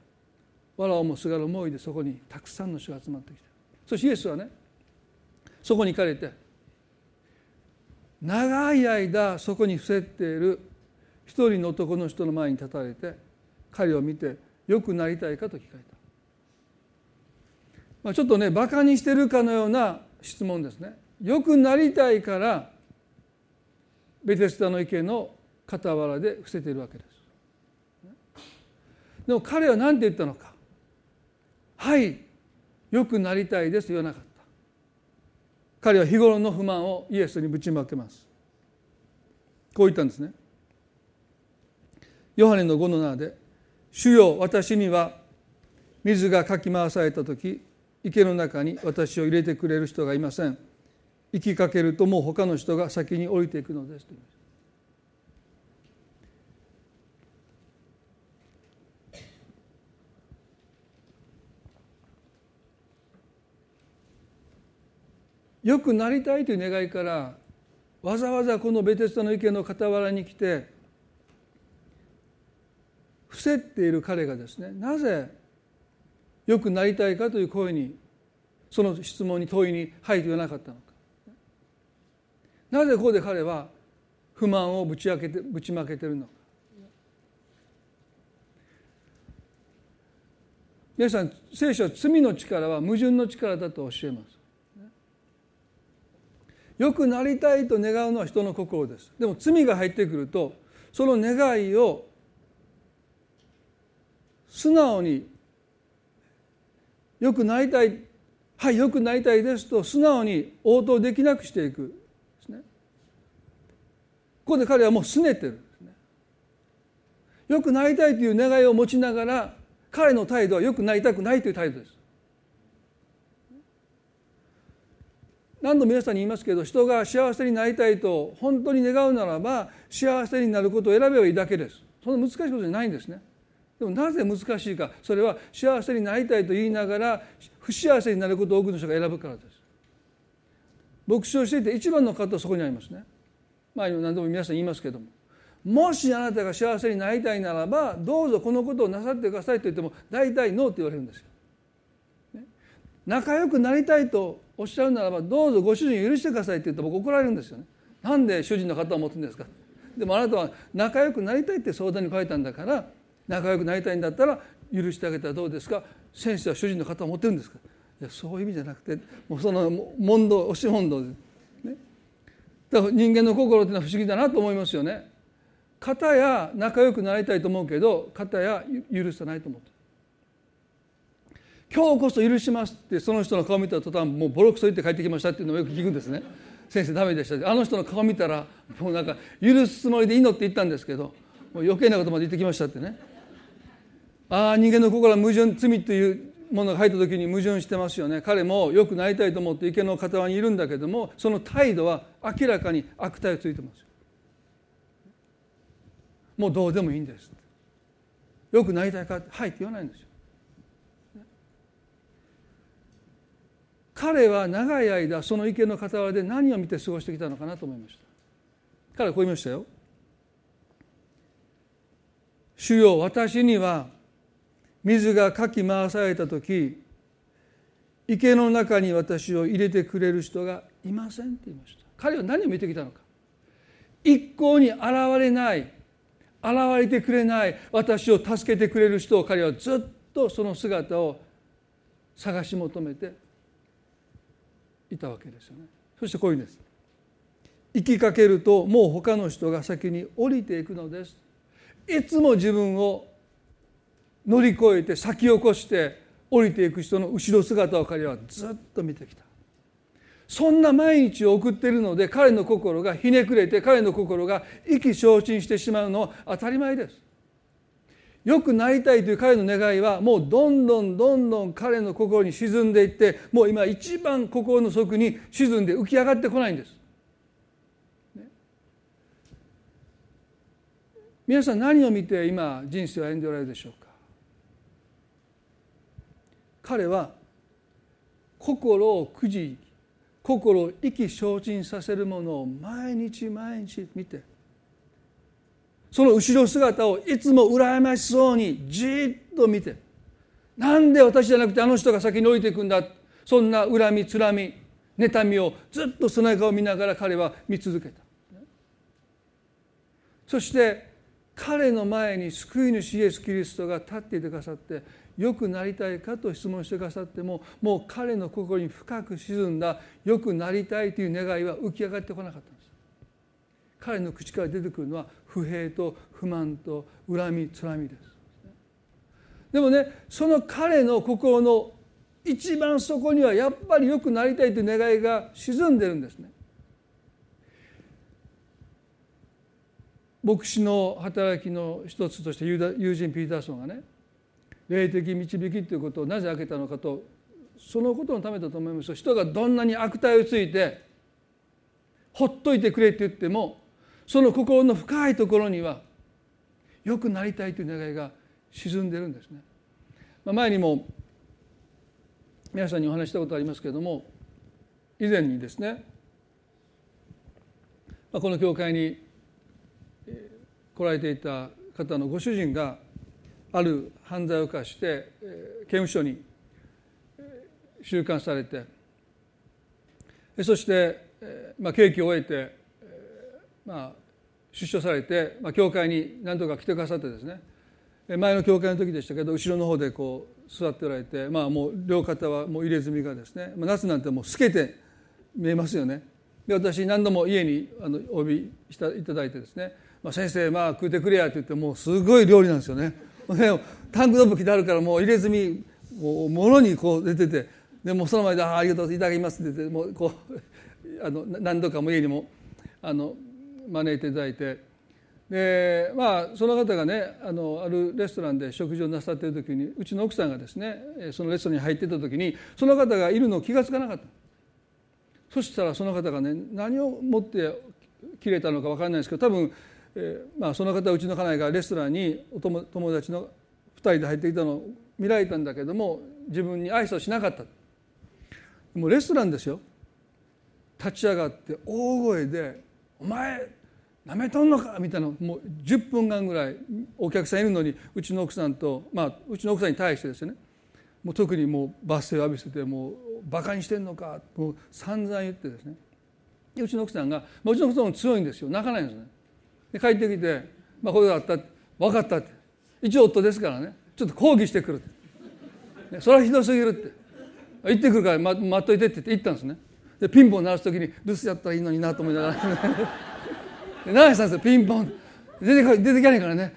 藁をもすがる思いでそこにたくさんの人が集まってきた。そしてイエスはねそこに行かれて長い間そこに伏せている一人の男の人の前に立たれて彼を見て良くなりたいかと聞かれた、まあ、ちょっとねバカにしてるかのような質問ですね。良くなりたいからベテスタの池の傍らで伏せているわけです。でも彼は何て言ったのか「はい良くなりたいです」と言わなかった。彼は日頃の不満をイエスにぶちまけます。こう言ったんですね。ヨハネの5の7で「主よ私には水がかき回された時池の中に私を入れてくれる人がいません」行きかけるともう他の人が先に降りていくのですとよくなりたいという願いからわざわざこのベテスタの池の傍らに来て伏せっている彼がですねなぜよくなりたいかという声にその質問に問いに入っていなかったのか。なぜここで彼は不満をぶち開けてぶちまけてるのか。皆さん聖書は罪の力は矛盾の力だと教えます。よくなりたいと願うのは人の心です。でも罪が入ってくるとその願いを素直によくなりたいはいよくなりたいですと素直に応答できなくしていく。ですね。ここで彼はもう拗ねてるんですね。よくなりたいという願いを持ちながら彼の態度はよくなりたくないという態度です。何度も皆さんに言いますけど人が幸せになりたいと本当に願うならば幸せになることを選べばいいだけです。そんな難しいことじゃないんですね。でもなぜ難しいか。それは幸せになりたいと言いながら不幸せになることを多くの人が選ぶからです。牧師をしていて一番の方はそこにありますね。まあ何度も皆さん言いますけども。もしあなたが幸せになりたいならばどうぞこのことをなさってくださいと言っても大体ノーって言われるんですよ。仲良くなりたいとおっしゃるならばどうぞご主人許してくださいって言って僕怒られるんですよね。なんで主人の方を持つんですか。でもあなたは仲良くなりたいって相談に書いたんだから仲良くなりたいんだったら許してあげたらどうですか。先生は主人の方を持ってるんですか。いやそういう意味じゃなくてもうその問答押し問答で、ね、だから人間の心っていうのは不思議だなと思いますよね。片や仲良くなりたいと思うけど片や許さないと思って今日こそ許しますってその人の顔見た途端もうボロクソ言って帰ってきましたっていうのをよく聞くんですね。先生ダメでした。あの人の顔見たらもうなんか許すつもりでいいのって言ったんですけどもう余計なことまで言ってきましたってね。ああ人間の心は矛盾罪というものが入った時に矛盾してますよね。彼もよくなりたいと思って池の傍にいるんだけどもその態度は明らかに悪態をついてますもうどうでもいいんです。よくなりたいかはいって言わないんですよ。彼は長い間その池の傍らで何を見て過ごしてきたのかなと思いました。彼はこう言いましたよ主よ私には水がかき回された時池の中に私を入れてくれる人がいませんって言いました。彼は何を見てきたのか一向に現れない現れてくれない私を助けてくれる人を彼はずっとその姿を探し求めていたわけですよね。そしてこういうんです。行きかけるともう他の人が先に降りていくのです。いつも自分を乗り越えて先を越して降りていく人の後ろ姿を彼はずっと見てきた。そんな毎日を送っているので彼の心がひねくれて彼の心が意気消沈してしまうのは当たり前です。よくなりたいという彼の願いはもうどんどんどんどん彼の心に沈んでいってもう今一番心の底に沈んで浮き上がってこないんです。ね皆さん何を見て今人生を歩んでおられるでしょうか彼は心をくじ心を意気消沈させるものを毎日毎日見てその後ろ姿をいつも羨ましそうにじっと見てなんで私じゃなくてあの人が先に降りていくんだそんな恨みつらみ妬みをずっとその中を見ながら彼は見続けた。そして彼の前に救い主イエス・キリストが立っていてくださって良くなりたいかと質問してくださってももう彼の心に深く沈んだ良くなりたいという願いは浮き上がってこなかったんです。彼の口から出てくるのは不平と不満と恨みつらみです。でもねその彼の心の一番そこにはやっぱり良くなりたいという願いが沈んでるんですね。牧師の働きの一つとして友人ピーターソンがね霊的導きということをなぜ開けたのかとそのことのためだと思います人がどんなに悪態をついてほっといてくれって言ってもその心の深いところには良くなりたいという願いが沈んでるんですね。まあ、前にも皆さんにお話したことありますけれども以前にですね、まあ、この教会に来られていた方のご主人がある犯罪を犯して刑務所に収監されてそして、まあ、刑期を終えてまあ、出所されて、まあ、教会に何とか来てくださってですね。前の教会の時でしたけど後ろの方でこう座っておられて、まあ、もう両肩はもう入れ墨がですね、まあ、夏なんてもう透けて見えますよね。で私何度も家にあのお呼びしたいただいてですね「まあ、先生まあ食うてくれや」って言ってもうすごい料理なんですよね。タンクトップ着てあるからもう入れ墨もうもろにこう出ててでもその前で「あありがとういただきます」って言ってもうこうあの何度かも家にもあの招いていただいて。でまあその方がねあのあるレストランで食事をなさっている時にうちの奥さんがですねそのレストランに入っていた時にその方がいるのを気が付かなかった。そしたらその方がね何を持って切れたのか分からないですけど多分、えー、まあ、その方うちの家内がレストランにお友達の2人で入ってきたのを見られたんだけども自分に挨拶しなかった。もうレストランですよ。立ち上がって大声で「お前なめとんのか!」みたいな。もう10分間ぐらいお客さんいるのにうちの奥さんとまあうちの奥さんに対してですね。もう特にもう罵声を浴びせてもうバカにしてんのかもう散々言ってですね。うちの奥さんがもちろん奥さんも強いんですよ。泣かないんですね。で帰ってきて「まあ、これがあった分かった」って。一応夫ですからね。ちょっと抗議してくるって。それはひどすぎるって。行ってくるから待っといてって言って行ったんですね。でピンポン鳴らす時に留守やったらいいのになと思いながら。鳴らしたんですよピンポン。出て出てきゃねえからね。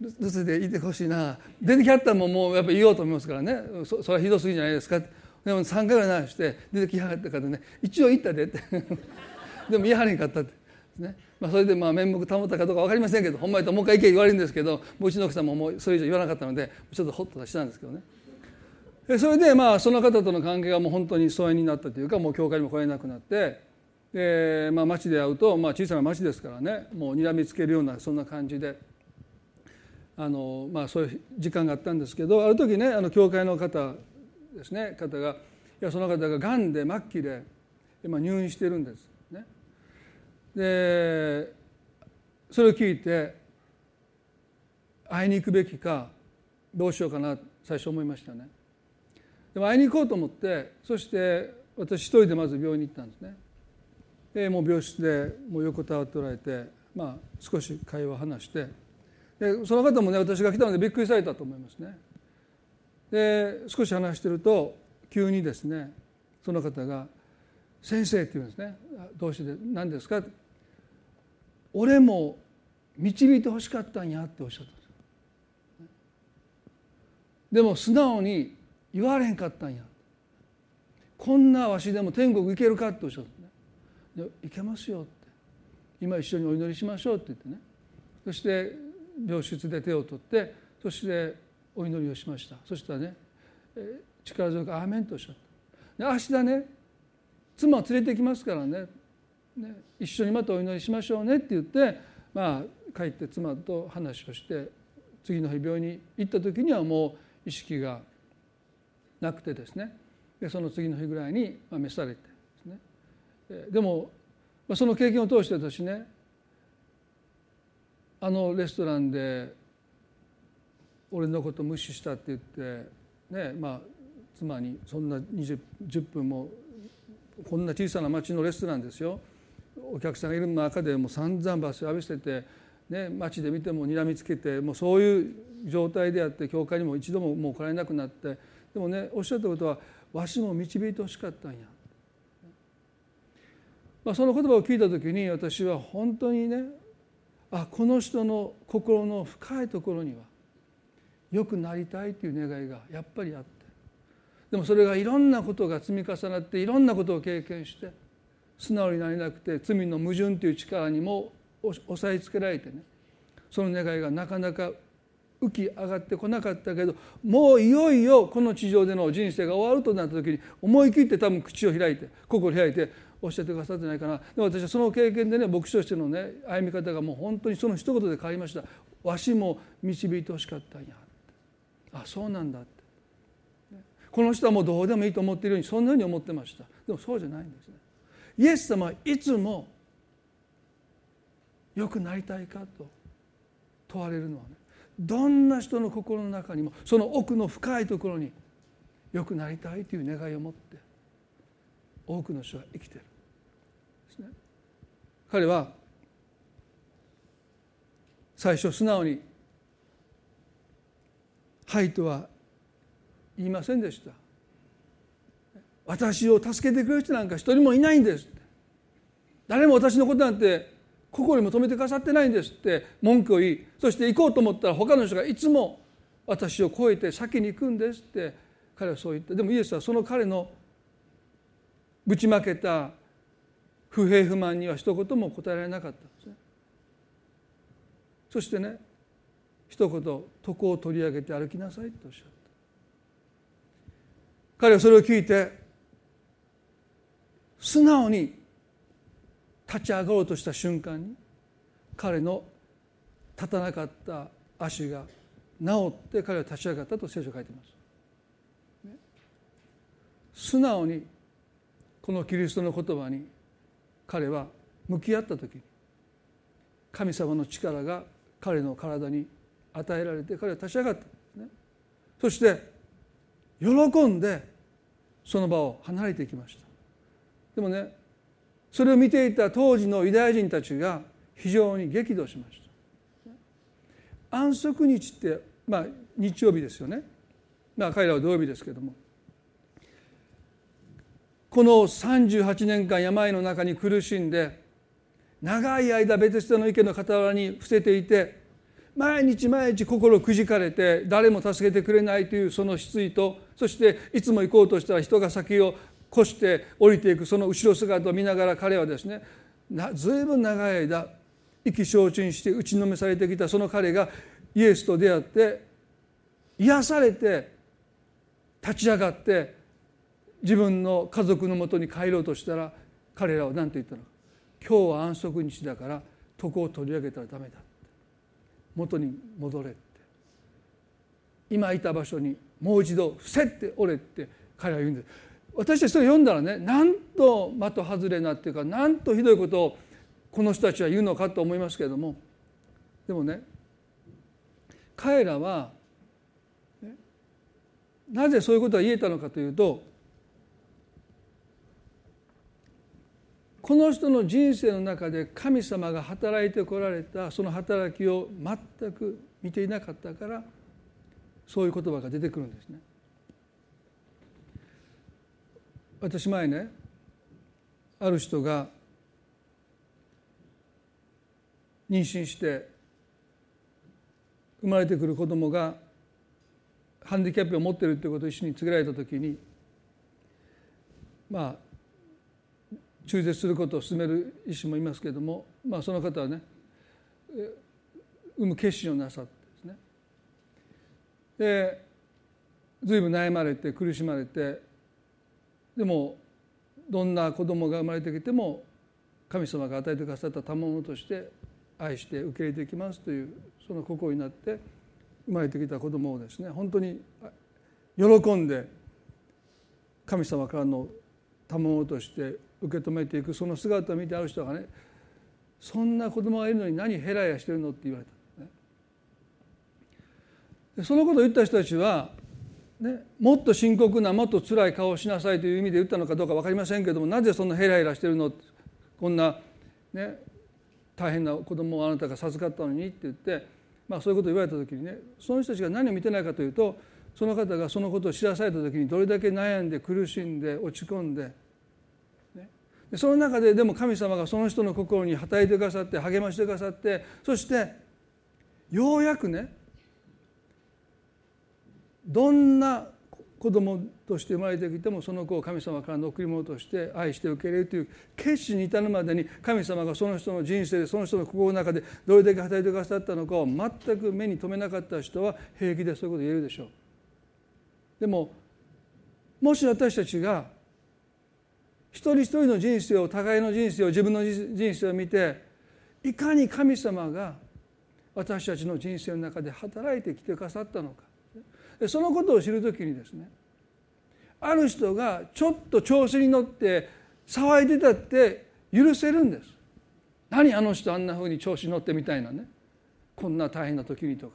留守でいてほしいな。出てきはったらもうもうやっぱ言おうと思いますからね。そそれはひどすぎじゃないですか。でも3回ぐらい鳴らして出てきはったからね。一応行ったでって。(laughs) でも言いはれんかったって。ね。まあ、それでまあ面目保ったかどうか分かりませんけどほんまにともう一回行け言われるんですけどうちの奥さんももうそれ以上言わなかったのでちょっとホッとしたんですけどね。それでまあその方との関係がもう本当に疎遠になったというかもう教会にも来れなくなってで、まあ、町で会うと、まあ、小さな町ですからねもう睨みつけるようなそんな感じであの、まあ、そういう時間があったんですけどある時ねあの教会の方ですね方がいやその方ががんで末期で今入院してるんです。でそれを聞いて会いに行くべきかどうしようかな最初思いましたね。で会いに行こうと思ってそして私一人でまず病院に行ったんですね。でもう病室でもう横たわっておられて、まあ、少し会話を話してでその方もね私が来たのでびっくりされたと思いますね。で少し話してると急にですねその方が「先生」って言うんですね。どうして何ですか？俺も導いてほしかったんやっておっしゃったんですでも素直に言われへんかったんや。こんなわしでも天国行けるかっておっしゃったね行けますよって。今一緒にお祈りしましょうって言ってね。そして病室で手を取ってそしてお祈りをしました。そしたらね力強く「アーメン」とおっしゃった。で明日ね妻を連れてきますからね。ね一緒にまたお祈りしましょうねって言ってまあ帰って妻と話をして次の日病院に行った時にはもう意識がなくてですね。でその次の日ぐらいに召されてですね。でもその経験を通して私ねあのレストランで俺のこと無視したって言ってねまあ妻にそんな 20, 10分もこんな小さな町のレストランですよ。お客さんがいる中でもう散々バス浴びせて、ね、街で見ても睨みつけてもうそういう状態であって教会にも一度ももう来られなくなってでもねおっしゃったことはわしも導いてほしかったんや、まあ、その言葉を聞いた時に私は本当にねあこの人の心の深いところには良くなりたいという願いがやっぱりあって。でもそれがいろんなことが積み重なっていろんなことを経験して素直になれなくて罪の矛盾という力にも押さえつけられてねその願いがなかなか浮き上がってこなかったけどもういよいよこの地上での人生が終わるとなった時に思い切って多分口を開いて心開いておっしゃってくださってないかな。で私はその経験でね牧師としてのね歩み方がもう本当にその一言で変わりました。わしも導いてほしかったんやあそうなんだって。この人はもうどうでもいいと思っているようにそんなふうに思ってました。でもそうじゃないんですね。イエス様はいつも良くなりたいかと問われるのはねどんな人の心の中にもその奥の深いところに良くなりたいという願いを持って多くの人は生きてる。ですね。彼は最初素直に「はい」とは言いませんでした私を助けてくれる人なんか一人もいないんです誰も私のことなんて心にも止めてくださってないんですって。文句を言いそして行こうと思ったら他の人がいつも私を超えて先に行くんですって。彼はそう言った。でもイエスはその彼のぶちまけた不平不満には一言も答えられなかったんですね。そしてね一言床を取り上げて歩きなさいとおっしゃった。彼はそれを聞いて素直に立ち上がろうとした瞬間に彼の立たなかった足が治って彼は立ち上がったと聖書書いてます。素直にこのキリストの言葉に彼は向き合った時に神様の力が彼の体に与えられて彼は立ち上がった、ね、そして喜んでその場を離れていきました。でもねそれを見ていた当時のユダヤ人たちが非常に激怒しました。安息日ってまあ日曜日ですよね。まあ彼らは土曜日ですけども。この38年間病の中に苦しんで長い間ベテステの池の傍らに伏せていて毎日毎日心くじかれて誰も助けてくれないというその失意とそしていつも行こうとしたら人が先を越して降りていくその後ろ姿を見ながら彼はですねずいぶん長い間意気消沈して打ちのめされてきたその彼がイエスと出会って癒されて立ち上がって自分の家族のもとに帰ろうとしたら彼らは何て言ったのか。今日は安息日だから床を取り上げたらダメだ。元に戻れって。今いた場所にもう一度伏せっておれって彼は言うんです。私たちそれ読んだらねなんと的外れなっていうかなんとひどいことをこの人たちは言うのかと思いますけれどもでもね彼らはなぜそういうことが言えたのかというとこの人の人生の中で神様が働いてこられたその働きを全く見ていなかったからそういう言葉が出てくるんですね。私前ねある人が妊娠して生まれてくる子供がハンディキャップを持っているということを一緒に告げられた時にまあ中絶することを勧める医師もいますけれども、まあ、その方はね産む決心をなさってですね。で随分悩まれて苦しまれてでもどんな子供が生まれてきても神様が与えてくださった賜物として愛して受け入れていきますというその心になって生まれてきた子供をですね本当に喜んで神様からの賜物として受け止めていくその姿を見てある人がねそんな子供がいるのに何ヘラヘラしてるのって言われた、ね、でそのことを言った人たちはね、もっと深刻なもっと辛い顔をしなさいという意味で言ったのかどうか分かりませんけどもなぜそんなヘラヘラしてるの？こんな、ね、大変な子供をあなたが授かったのにって言って、まあ、そういうことを言われた時にねその人たちが何を見てないかというとその方がそのことを知らされた時にどれだけ悩んで苦しんで落ち込んで、ね、その中ででも神様がその人の心に働いてくださって励ましてくださってそしてようやくねどんな子供として生まれてきてもその子を神様からの贈り物として愛して受け入れるという決心に至るまでに神様がその人の人生でその人の心の中でどれだけ働いてくださったのかを全く目に留めなかった人は平気でそういうこと言えるでしょう。でももし私たちが一人一人の人生を互いの人生を自分の人生を見ていかに神様が私たちの人生の中で働いてきてくださったのかそのことを知る時にですねある人がちょっと調子に乗って騒いでたって許せるんです。何あの人あんなふうに調子に乗ってみたいなね。こんな大変な時にとか。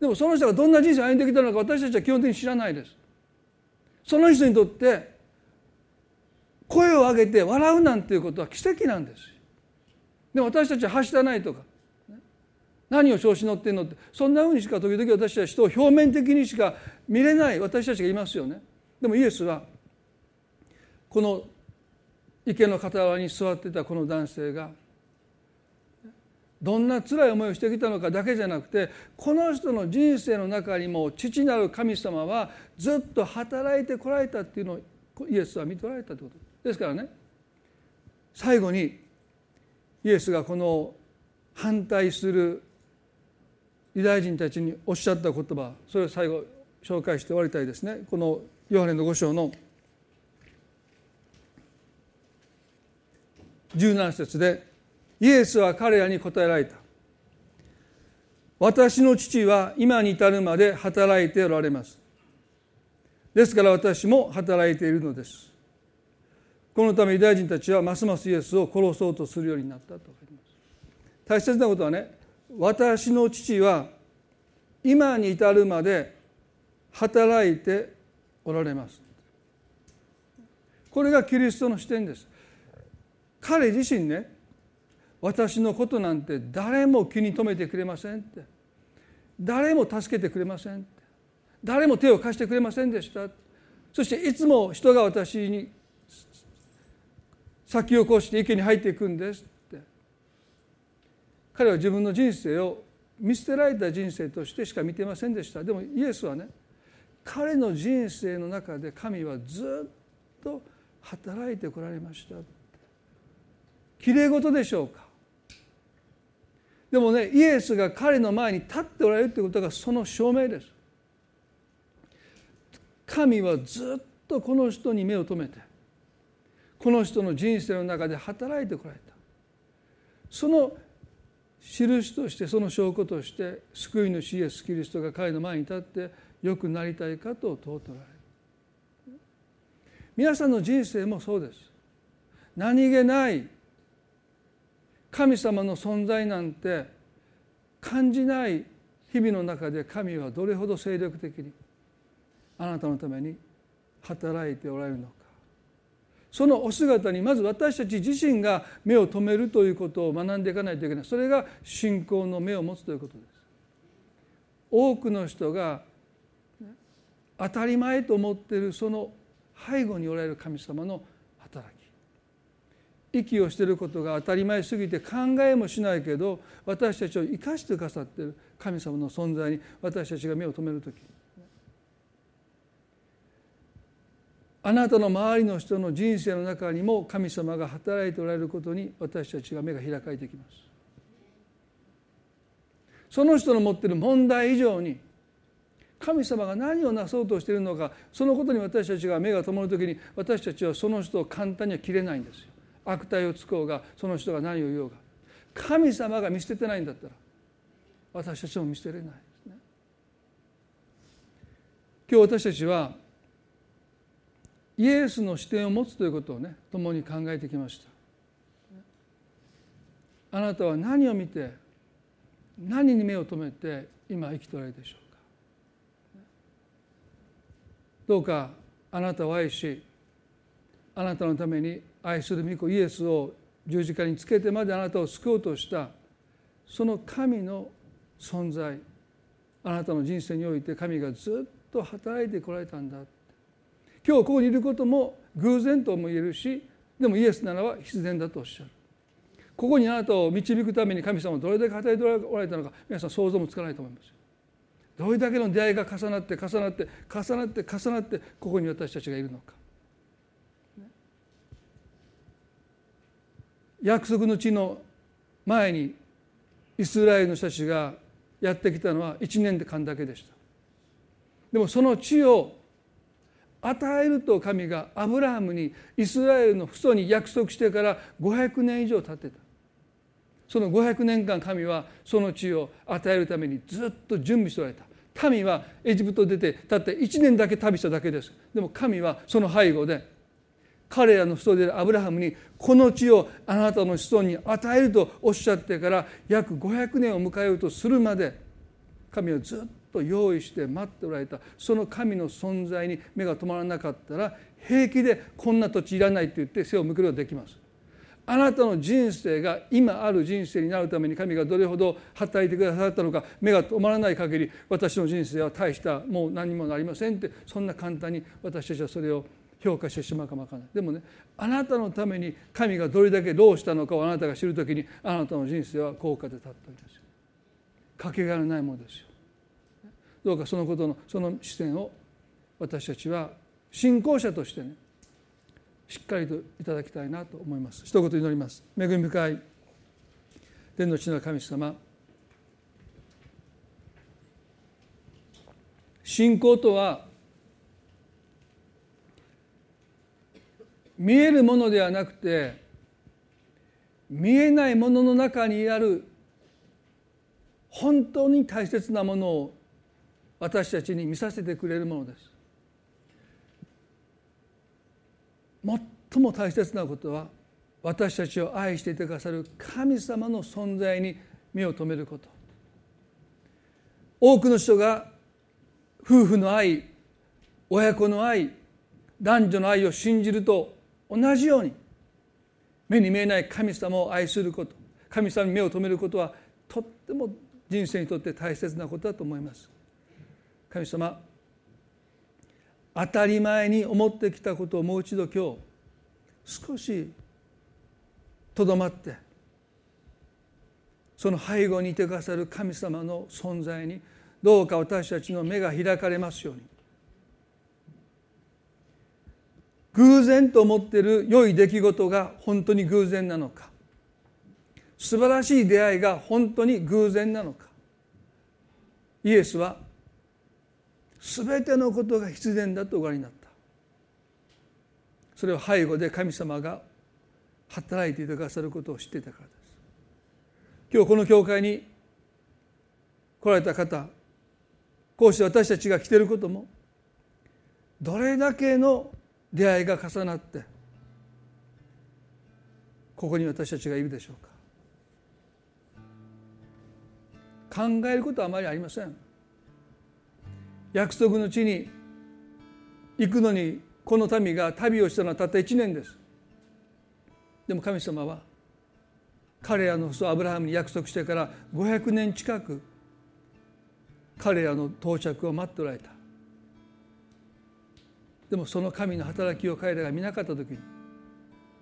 でもその人がどんな人生を歩んできたのか私たちは基本的に知らないです。その人にとって声を上げて笑うなんていうことは奇跡なんです。でも私たちははしたないとか。何を調子乗ってんのってそんなふうにしか時々私たちと表面的にしか見れない私たちがいますよね。でもイエスはこの池の傍らに座ってたこの男性がどんな辛い思いをしてきたのかだけじゃなくてこの人の人生の中にも父なる神様はずっと働いてこられたっていうのをイエスは見ておられたということ。ですからね最後にイエスがこの反対するユダヤ人たちにおっしゃった言葉それを最後紹介して終わりたいですね。このヨハネの5章の17節でイエスは彼らに答えられた。私の父は今に至るまで働いておられます。ですから私も働いているのです。このためユダヤ人たちはますますイエスを殺そうとするようになったと書いてます。大切なことはね私の父は今に至るまで働いておられます。これがキリストの視点です。彼自身ね私のことなんて誰も気に留めてくれませんって。誰も助けてくれませんって。誰も手を貸してくれませんでした。そしていつも人が私に先を越して池に入っていくんです。彼は自分の人生を見捨てられた人生としてしか見てませんでした。でもイエスはね彼の人生の中で神はずっと働いてこられました。きれい事でしょうか？でもねイエスが彼の前に立っておられるということがその証明です。神はずっとこの人に目を留めてこの人の人生の中で働いてこられた。その印としてその証拠として救い主イエス・キリストが彼の前に立って良くなりたいかと問うとられる。皆さんの人生もそうです。何気ない神様の存在なんて感じない日々の中で神はどれほど精力的にあなたのために働いておられるのか。そのお姿にまず私たち自身が目を留めるということを学んでいかないといけない。それが信仰の目を持つということです。多くの人が当たり前と思っているその背後におられる神様の働き。息をしていることが当たり前すぎて考えもしないけど私たちを生かしてくださっている神様の存在に私たちが目を留める時あなたの周りの人の人生の中にも神様が働いておられることに私たちが目が開かれてきます。その人の持っている問題以上に神様が何をなそうとしているのかそのことに私たちが目が留まる時に私たちはその人を簡単には切れないんですよ。悪態をつこうがその人が何を言おうが。神様が見捨ててないんだったら私たちも見捨てれないですね。今日私たちはイエスの視点を持つということをね共に考えてきました。あなたは何を見て何に目を留めて今生きておられるでしょうか。どうかあなたを愛しあなたのために愛する御子イエスを十字架につけてまであなたを救おうとしたその神の存在あなたの人生において神がずっと働いてこられたんだ。今日ここにいることも偶然とも言えるしでもイエスならば必然だとおっしゃる。ここにあなたを導くために神様はどれだけ働いておられたのか皆さん想像もつかないと思いますどれだけの出会いが重なって重なって重なって重なってここに私たちがいるのか。約束の地の前にイスラエルの人たちがやってきたのは1年間だけでした。でもその地を与えると神がアブラハムにイスラエルの父祖に約束してから500年以上経ってた。その500年間神はその地を与えるためにずっと準備しておられた。民はエジプト出てたって1年だけ旅しただけです。でも神はその背後で彼らの子孫であるアブラハムにこの地をあなたの子孫に与えるとおっしゃってから約500年を迎えようとするまで神はずっと用意して待っておられた。その神の存在に目が止まらなかったら平気でこんな土地いらないと言って背を向けることができます。あなたの人生が今ある人生になるために神がどれほど働いてくださったのか目が止まらない限り私の人生は大したもう何もなりませんってそんな簡単に私たちはそれを評価してしまうかもわからない。でもねあなたのために神がどれだけどうしたのかをあなたが知るときにあなたの人生は高価で立っております。よかけがえのないものですよ。どうかそのことのその視点を私たちは信仰者としてねしっかりといただきたいなと思います。一言祈ります。恵み深い天の地の神様信仰とは見えるものではなくて見えないものの中にある本当に大切なものを私たちに見させてくれるものです。最も大切なことは私たちを愛していてくださる神様の存在に目を留めること。多くの人が夫婦の愛親子の愛男女の愛を信じると同じように目に見えない神様を愛すること神様に目を留めることはとっても人生にとって大切なことだと思います。神様当たり前に思ってきたことをもう一度今日少しとどまってその背後にいてくださる神様の存在にどうか私たちの目が開かれますように偶然と思っている良い出来事が本当に偶然なのか素晴らしい出会いが本当に偶然なのかイエスは全てのことが必然だとご覧になった。それを背後で神様が働いていてくださることを知っていたからです。今日この教会に来られた方こうして私たちが来ていることもどれだけの出会いが重なってここに私たちがいるでしょうか。考えることはあまりありません。約束の地に行くのにこの民が旅をしたのはたった1年です。でも神様は彼らの父アブラハムに約束してから500年近く彼らの到着を待っておられた。でもその神の働きを彼らが見なかった時に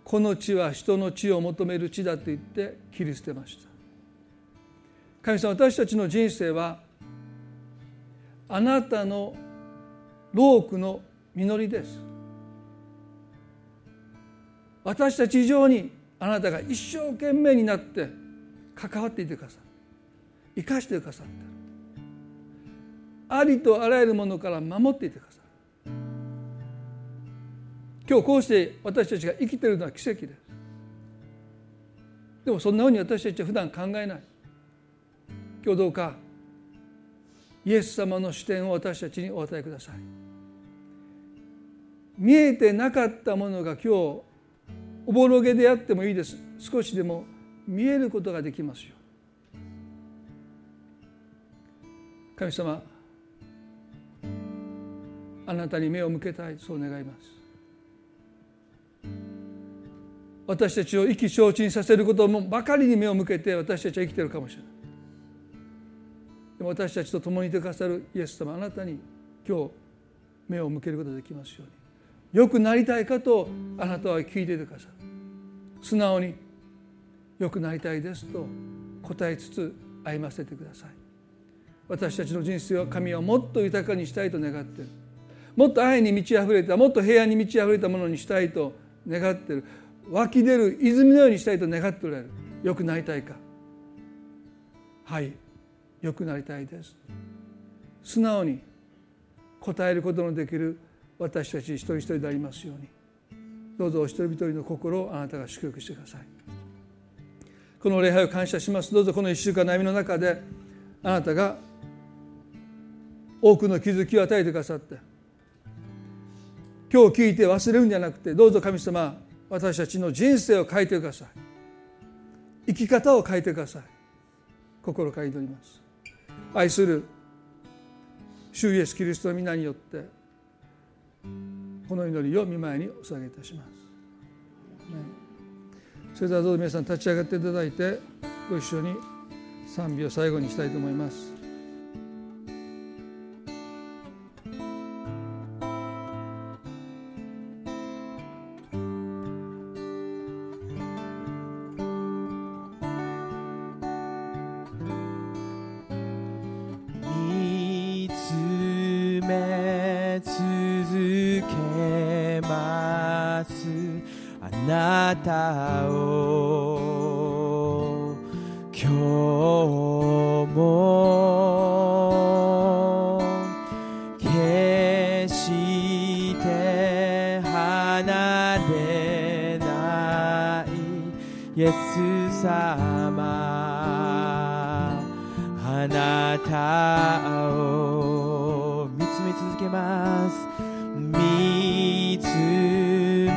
この地は人の地を求める地だと言って切り捨てました。神様私たちの人生はあなたの労苦の実りです。私たち以上にあなたが一生懸命になって関わっていてくださる。生かしてくださってありとあらゆるものから守っていてくださる。今日こうして私たちが生きてるのは奇跡です。でもそんなふうに私たちは普段考えない。今日どうかイエス様の視点を私たちにお与えください。見えてなかったものが今日おぼろげであってもいいです。少しでも見えることができますよ神様あなたに目を向けたいそう願います。私たちを意気消沈させることもばかりに目を向けて私たちは生きているかもしれない。でも私たちと共にいてくださるイエス様あなたに今日目を向けることができますように。よくなりたいかとあなたは聞いていてくださる。素直に。よくなりたいですと答えつつ歩ませてください。私たちの人生は神はもっと豊かにしたいと願っている。もっと愛に満ち溢れたもっと平安に満ち溢れたものにしたいと願っている。湧き出る泉のようにしたいと願っておられる。よくなりたいか。はい。よくなりたいです。素直に答えることのできる私たち一人一人でありますように。どうぞお一人一人の心をあなたが祝福してください。この礼拝を感謝します。どうぞこの一週間の歩みの中であなたが多くの気づきを与えてくださって今日聞いて忘れるんじゃなくてどうぞ神様私たちの人生を変えてください。生き方を変えてください。心から祈ります。愛する主イエスキリストの皆によってこの祈りを見舞いにお捧げいたします。ねそれではどうぞ皆さん立ち上がっていただいてご一緒に賛美を最後にしたいと思います。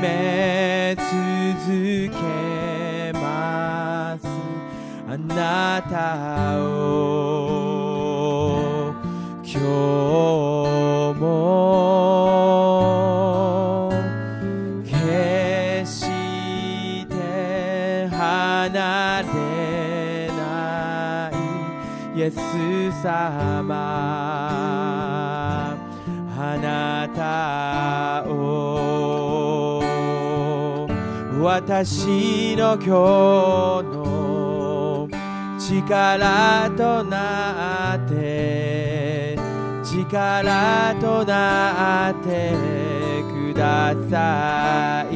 め続けますあなたを今日も決して離れない。イエス様私の今日の力となって力となってください。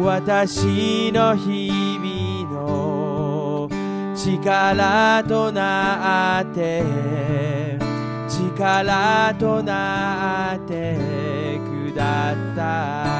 私の日々の力となって力となってください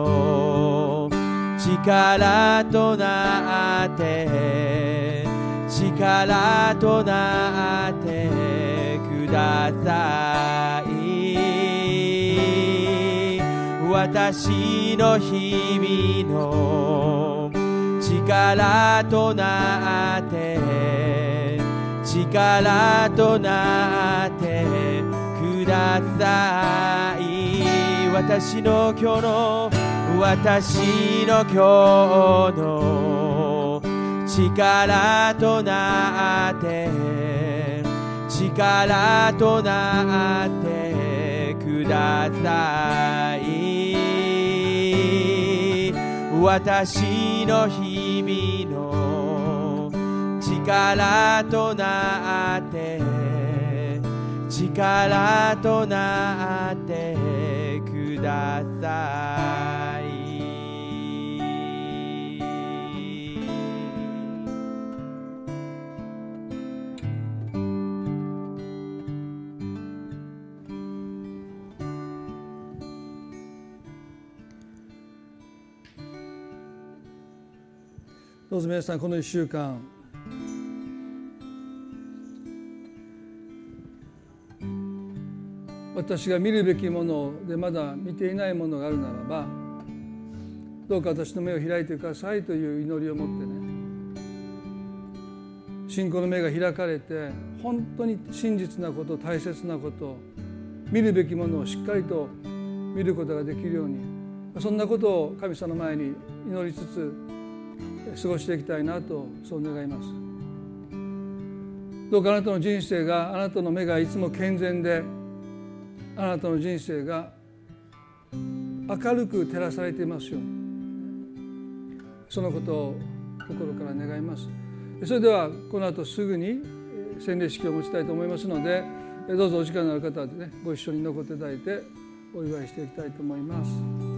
力となって力となってください。私の日々の力となって力となってください。私の今日の私の今日の力となって力となってください。私の日々の力となって力となってください。どうぞ皆さんこの1週間。私が見るべきものでまだ見ていないものがあるならばどうか私の目を開いてくださいという祈りを持ってね信仰の目が開かれて本当に真実なこと大切なこと見るべきものをしっかりと見ることができるようにそんなことを神様の前に祈りつつ過ごしていきたいなとそう願います。どうかあなたの人生があなたの目がいつも健全であなたの人生が明るく照らされていますように。そのことを心から願います。それではこの後すぐに洗礼式を持ちたいと思いますのでどうぞお時間のある方はねご一緒に残っていただいてお祝いしていきたいと思います。